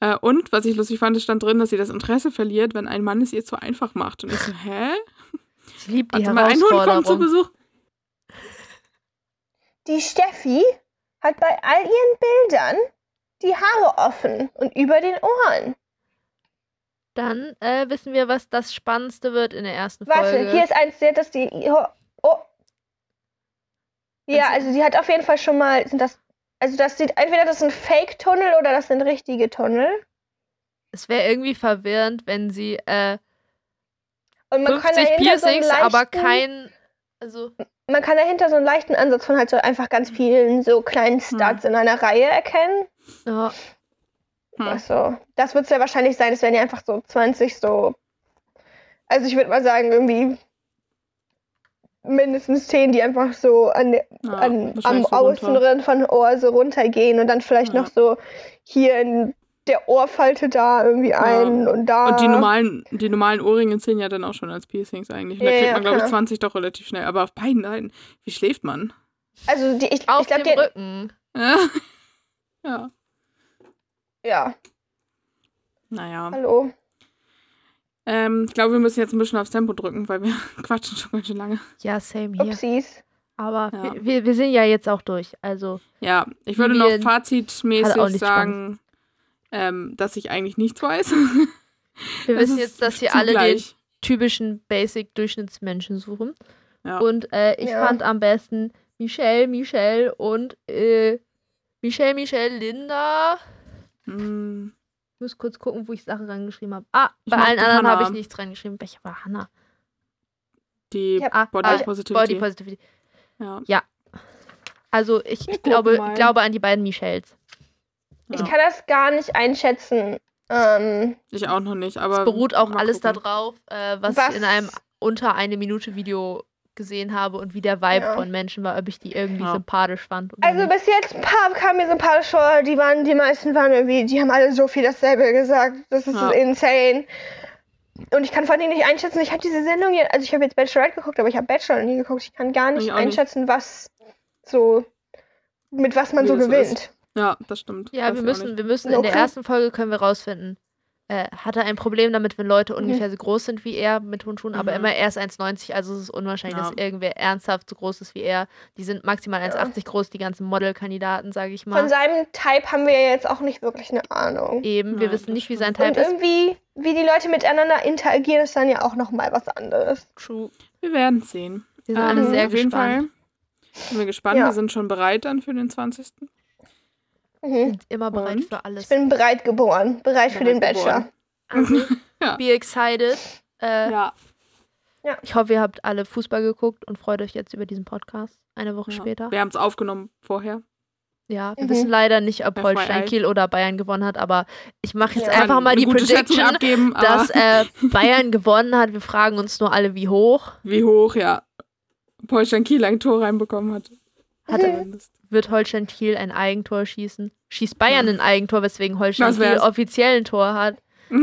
Äh, und, was ich lustig fand, es stand drin, dass sie das Interesse verliert, wenn ein Mann es ihr zu einfach macht. Und ich so, hä? Sie liebt die Warte mal, ein Hund kommt zu. Besuch. Die Steffi hat bei all ihren Bildern die Haare offen und über den Ohren. Dann äh, wissen wir, was das Spannendste wird in der ersten Warte, Folge. hier ist eins, das die. Oh. oh. Ja, Also- also sie hat auf jeden Fall schon mal. Sind das. Also das sieht entweder das sind Fake-Tunnel oder das sind richtige Tunnel. es wäre irgendwie verwirrend, wenn sie äh, Und man kann 50 dahinter so einen Piercings, leichten, aber kein. Also, Man kann dahinter so einen leichten Ansatz von halt so einfach ganz vielen so kleinen Studs in einer Reihe erkennen. ja, Hm. Achso. Das wird es ja wahrscheinlich sein. Es werden ja einfach so 20 so. Also ich würde mal sagen, irgendwie mindestens 10, die einfach so an, Ja, an, am so. Außenrand von Ohr so runtergehen und dann vielleicht Ja. noch so hier in der Ohrfalte da irgendwie ein und da. Und die normalen, die normalen Ohrringe zählen ja dann auch schon als Piercings eigentlich. Und da Ja, kriegt ja, man, glaube ich, klar. 20 doch relativ schnell. Aber auf beiden Seiten, wie schläft man? Also die, ich, auf ich glaube, dem die. Rücken. Ja. ja. Ja, Naja. hallo. Ähm, ich glaube, wir müssen jetzt ein bisschen aufs Tempo drücken, weil wir quatschen schon ganz schön lange. Ja, same hier. Upsis. Aber Ja. wir, wir, sind ja jetzt auch durch. Also, Ja, ich würde noch fazitmäßig sagen, ähm, dass ich eigentlich nichts weiß. wir Es wissen jetzt, dass hier alle den typischen Basic-Durchschnittsmenschen suchen. Ja. Und äh, ich Ja. fand am besten, Michelle, Michelle und äh, Michelle, Michelle, Linda. Hm. Ich muss kurz gucken, wo ich Sachen reingeschrieben habe. Ah, Ich bei allen anderen habe ich nichts reingeschrieben. Welche war Hannah? Die Ich hab- Ah, Body ah, Positivity. Body Positivity. ja. Also ich Wir glaube, mal. glaube an die beiden Michelles. Ich Ja. kann das gar nicht einschätzen. Ähm, Ich auch noch nicht, aber. Es beruht auch alles gucken. darauf, äh, was, Was- ich in einem unter eine Minute Video gesehen habe und wie der Vibe Ja. von Menschen war, ob ich die irgendwie Ja. sympathisch fand. Oder also nicht. bis jetzt ein paar kamen mir sympathisch vor. Die waren, die meisten waren irgendwie, die haben alle so viel dasselbe gesagt. Das ist Ja. insane. Und ich kann vor allem nicht einschätzen. Ich habe diese Sendung, jetzt- also ich habe jetzt Bachelorette geguckt, aber ich habe Bachelor nie geguckt. Ich kann gar nicht Ich auch nicht. einschätzen, was so mit was man Wie so gewinnt. Ja, das stimmt. Ja, Weiß wir müssen, wir müssen in der Okay. ersten Folge können wir rausfinden. Äh, hat er ein Problem damit, wenn Leute ungefähr so groß sind wie er mit Turnschuhen, aber Mhm. immer erst 1,90, also es ist unwahrscheinlich, Ja. dass irgendwer ernsthaft so groß ist wie er. Die sind maximal 1,80 groß, die ganzen Modelkandidaten, sage ich mal. Von seinem Type haben wir ja jetzt auch nicht wirklich eine Ahnung. Eben, wir Ja, wissen das nicht, wie sein Und Type ist. irgendwie, wie die Leute miteinander interagieren, ist dann ja auch nochmal was anderes. True. Wir werden es sehen. Wir sind alle Ähm, sehr auf jeden Fall gespannt. sind wir gespannt. Ja. Wir sind schon bereit dann für den 20. Mhm. Immer bereit Und? für alles. Ich bin bereit geboren, bereit für den Bereit Bachelor. geboren. Also, Ja. be excited. Äh, Ja. Ich hoffe, ihr habt alle Fußball geguckt und freut euch jetzt über diesen Podcast. Eine Woche ja. später. Wir haben es aufgenommen vorher. Ja, wir Mhm. wissen leider nicht, ob. Holstein Kiel oder Bayern gewonnen hat, aber ich mache jetzt Ja. einfach mal die Prediction, abgeben, dass äh, Bayern gewonnen hat. Wir fragen uns nur alle, wie hoch. wie hoch, ja. Holstein Kiel ein Tor reinbekommen hat. Hat, Mhm. Wird Holstein Kiel ein Eigentor schießen? Schießt Bayern ein Eigentor, weswegen Holstein Kiel offiziell ein Tor hat?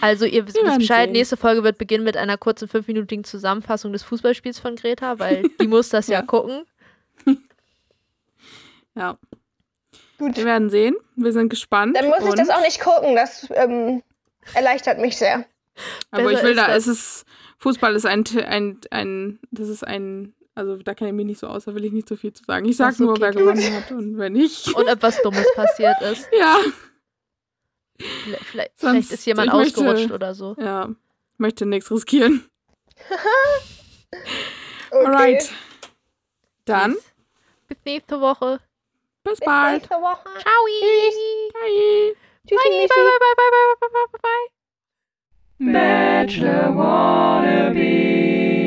Also ihr wisst Bescheid, sehen. nächste Folge wird beginnen mit einer kurzen fünfminütigen Zusammenfassung des Fußballspiels von Greta, weil die muss das ja Ja. gucken. ja. Gut. Wir werden sehen. Wir sind gespannt. Dann muss ich das auch nicht gucken. Das ähm, erleichtert mich sehr. Aber Besser ich will da, das. es ist, Fußball ist ein, ein, ein, das ist ein, also da kenne ich mich nicht so aus, da will ich nicht so viel zu sagen. Ich sag Ach so, nur, okay, wer gut. gewonnen hat und wer nicht. Und ob was Dummes passiert ist. Ja, Vielleicht, vielleicht, Sonst- vielleicht ist jemand ich möchte- ausgerutscht oder so. ja. Möchte nichts riskieren. Okay. Alright. Dann, Bis nächste Woche. bis Bis bald. nächste Woche. Ciao. Bye. Tschüssi, Bye, Michi. bye, bye, bye, bye, bye, bye, bye. Bachelor wannabe.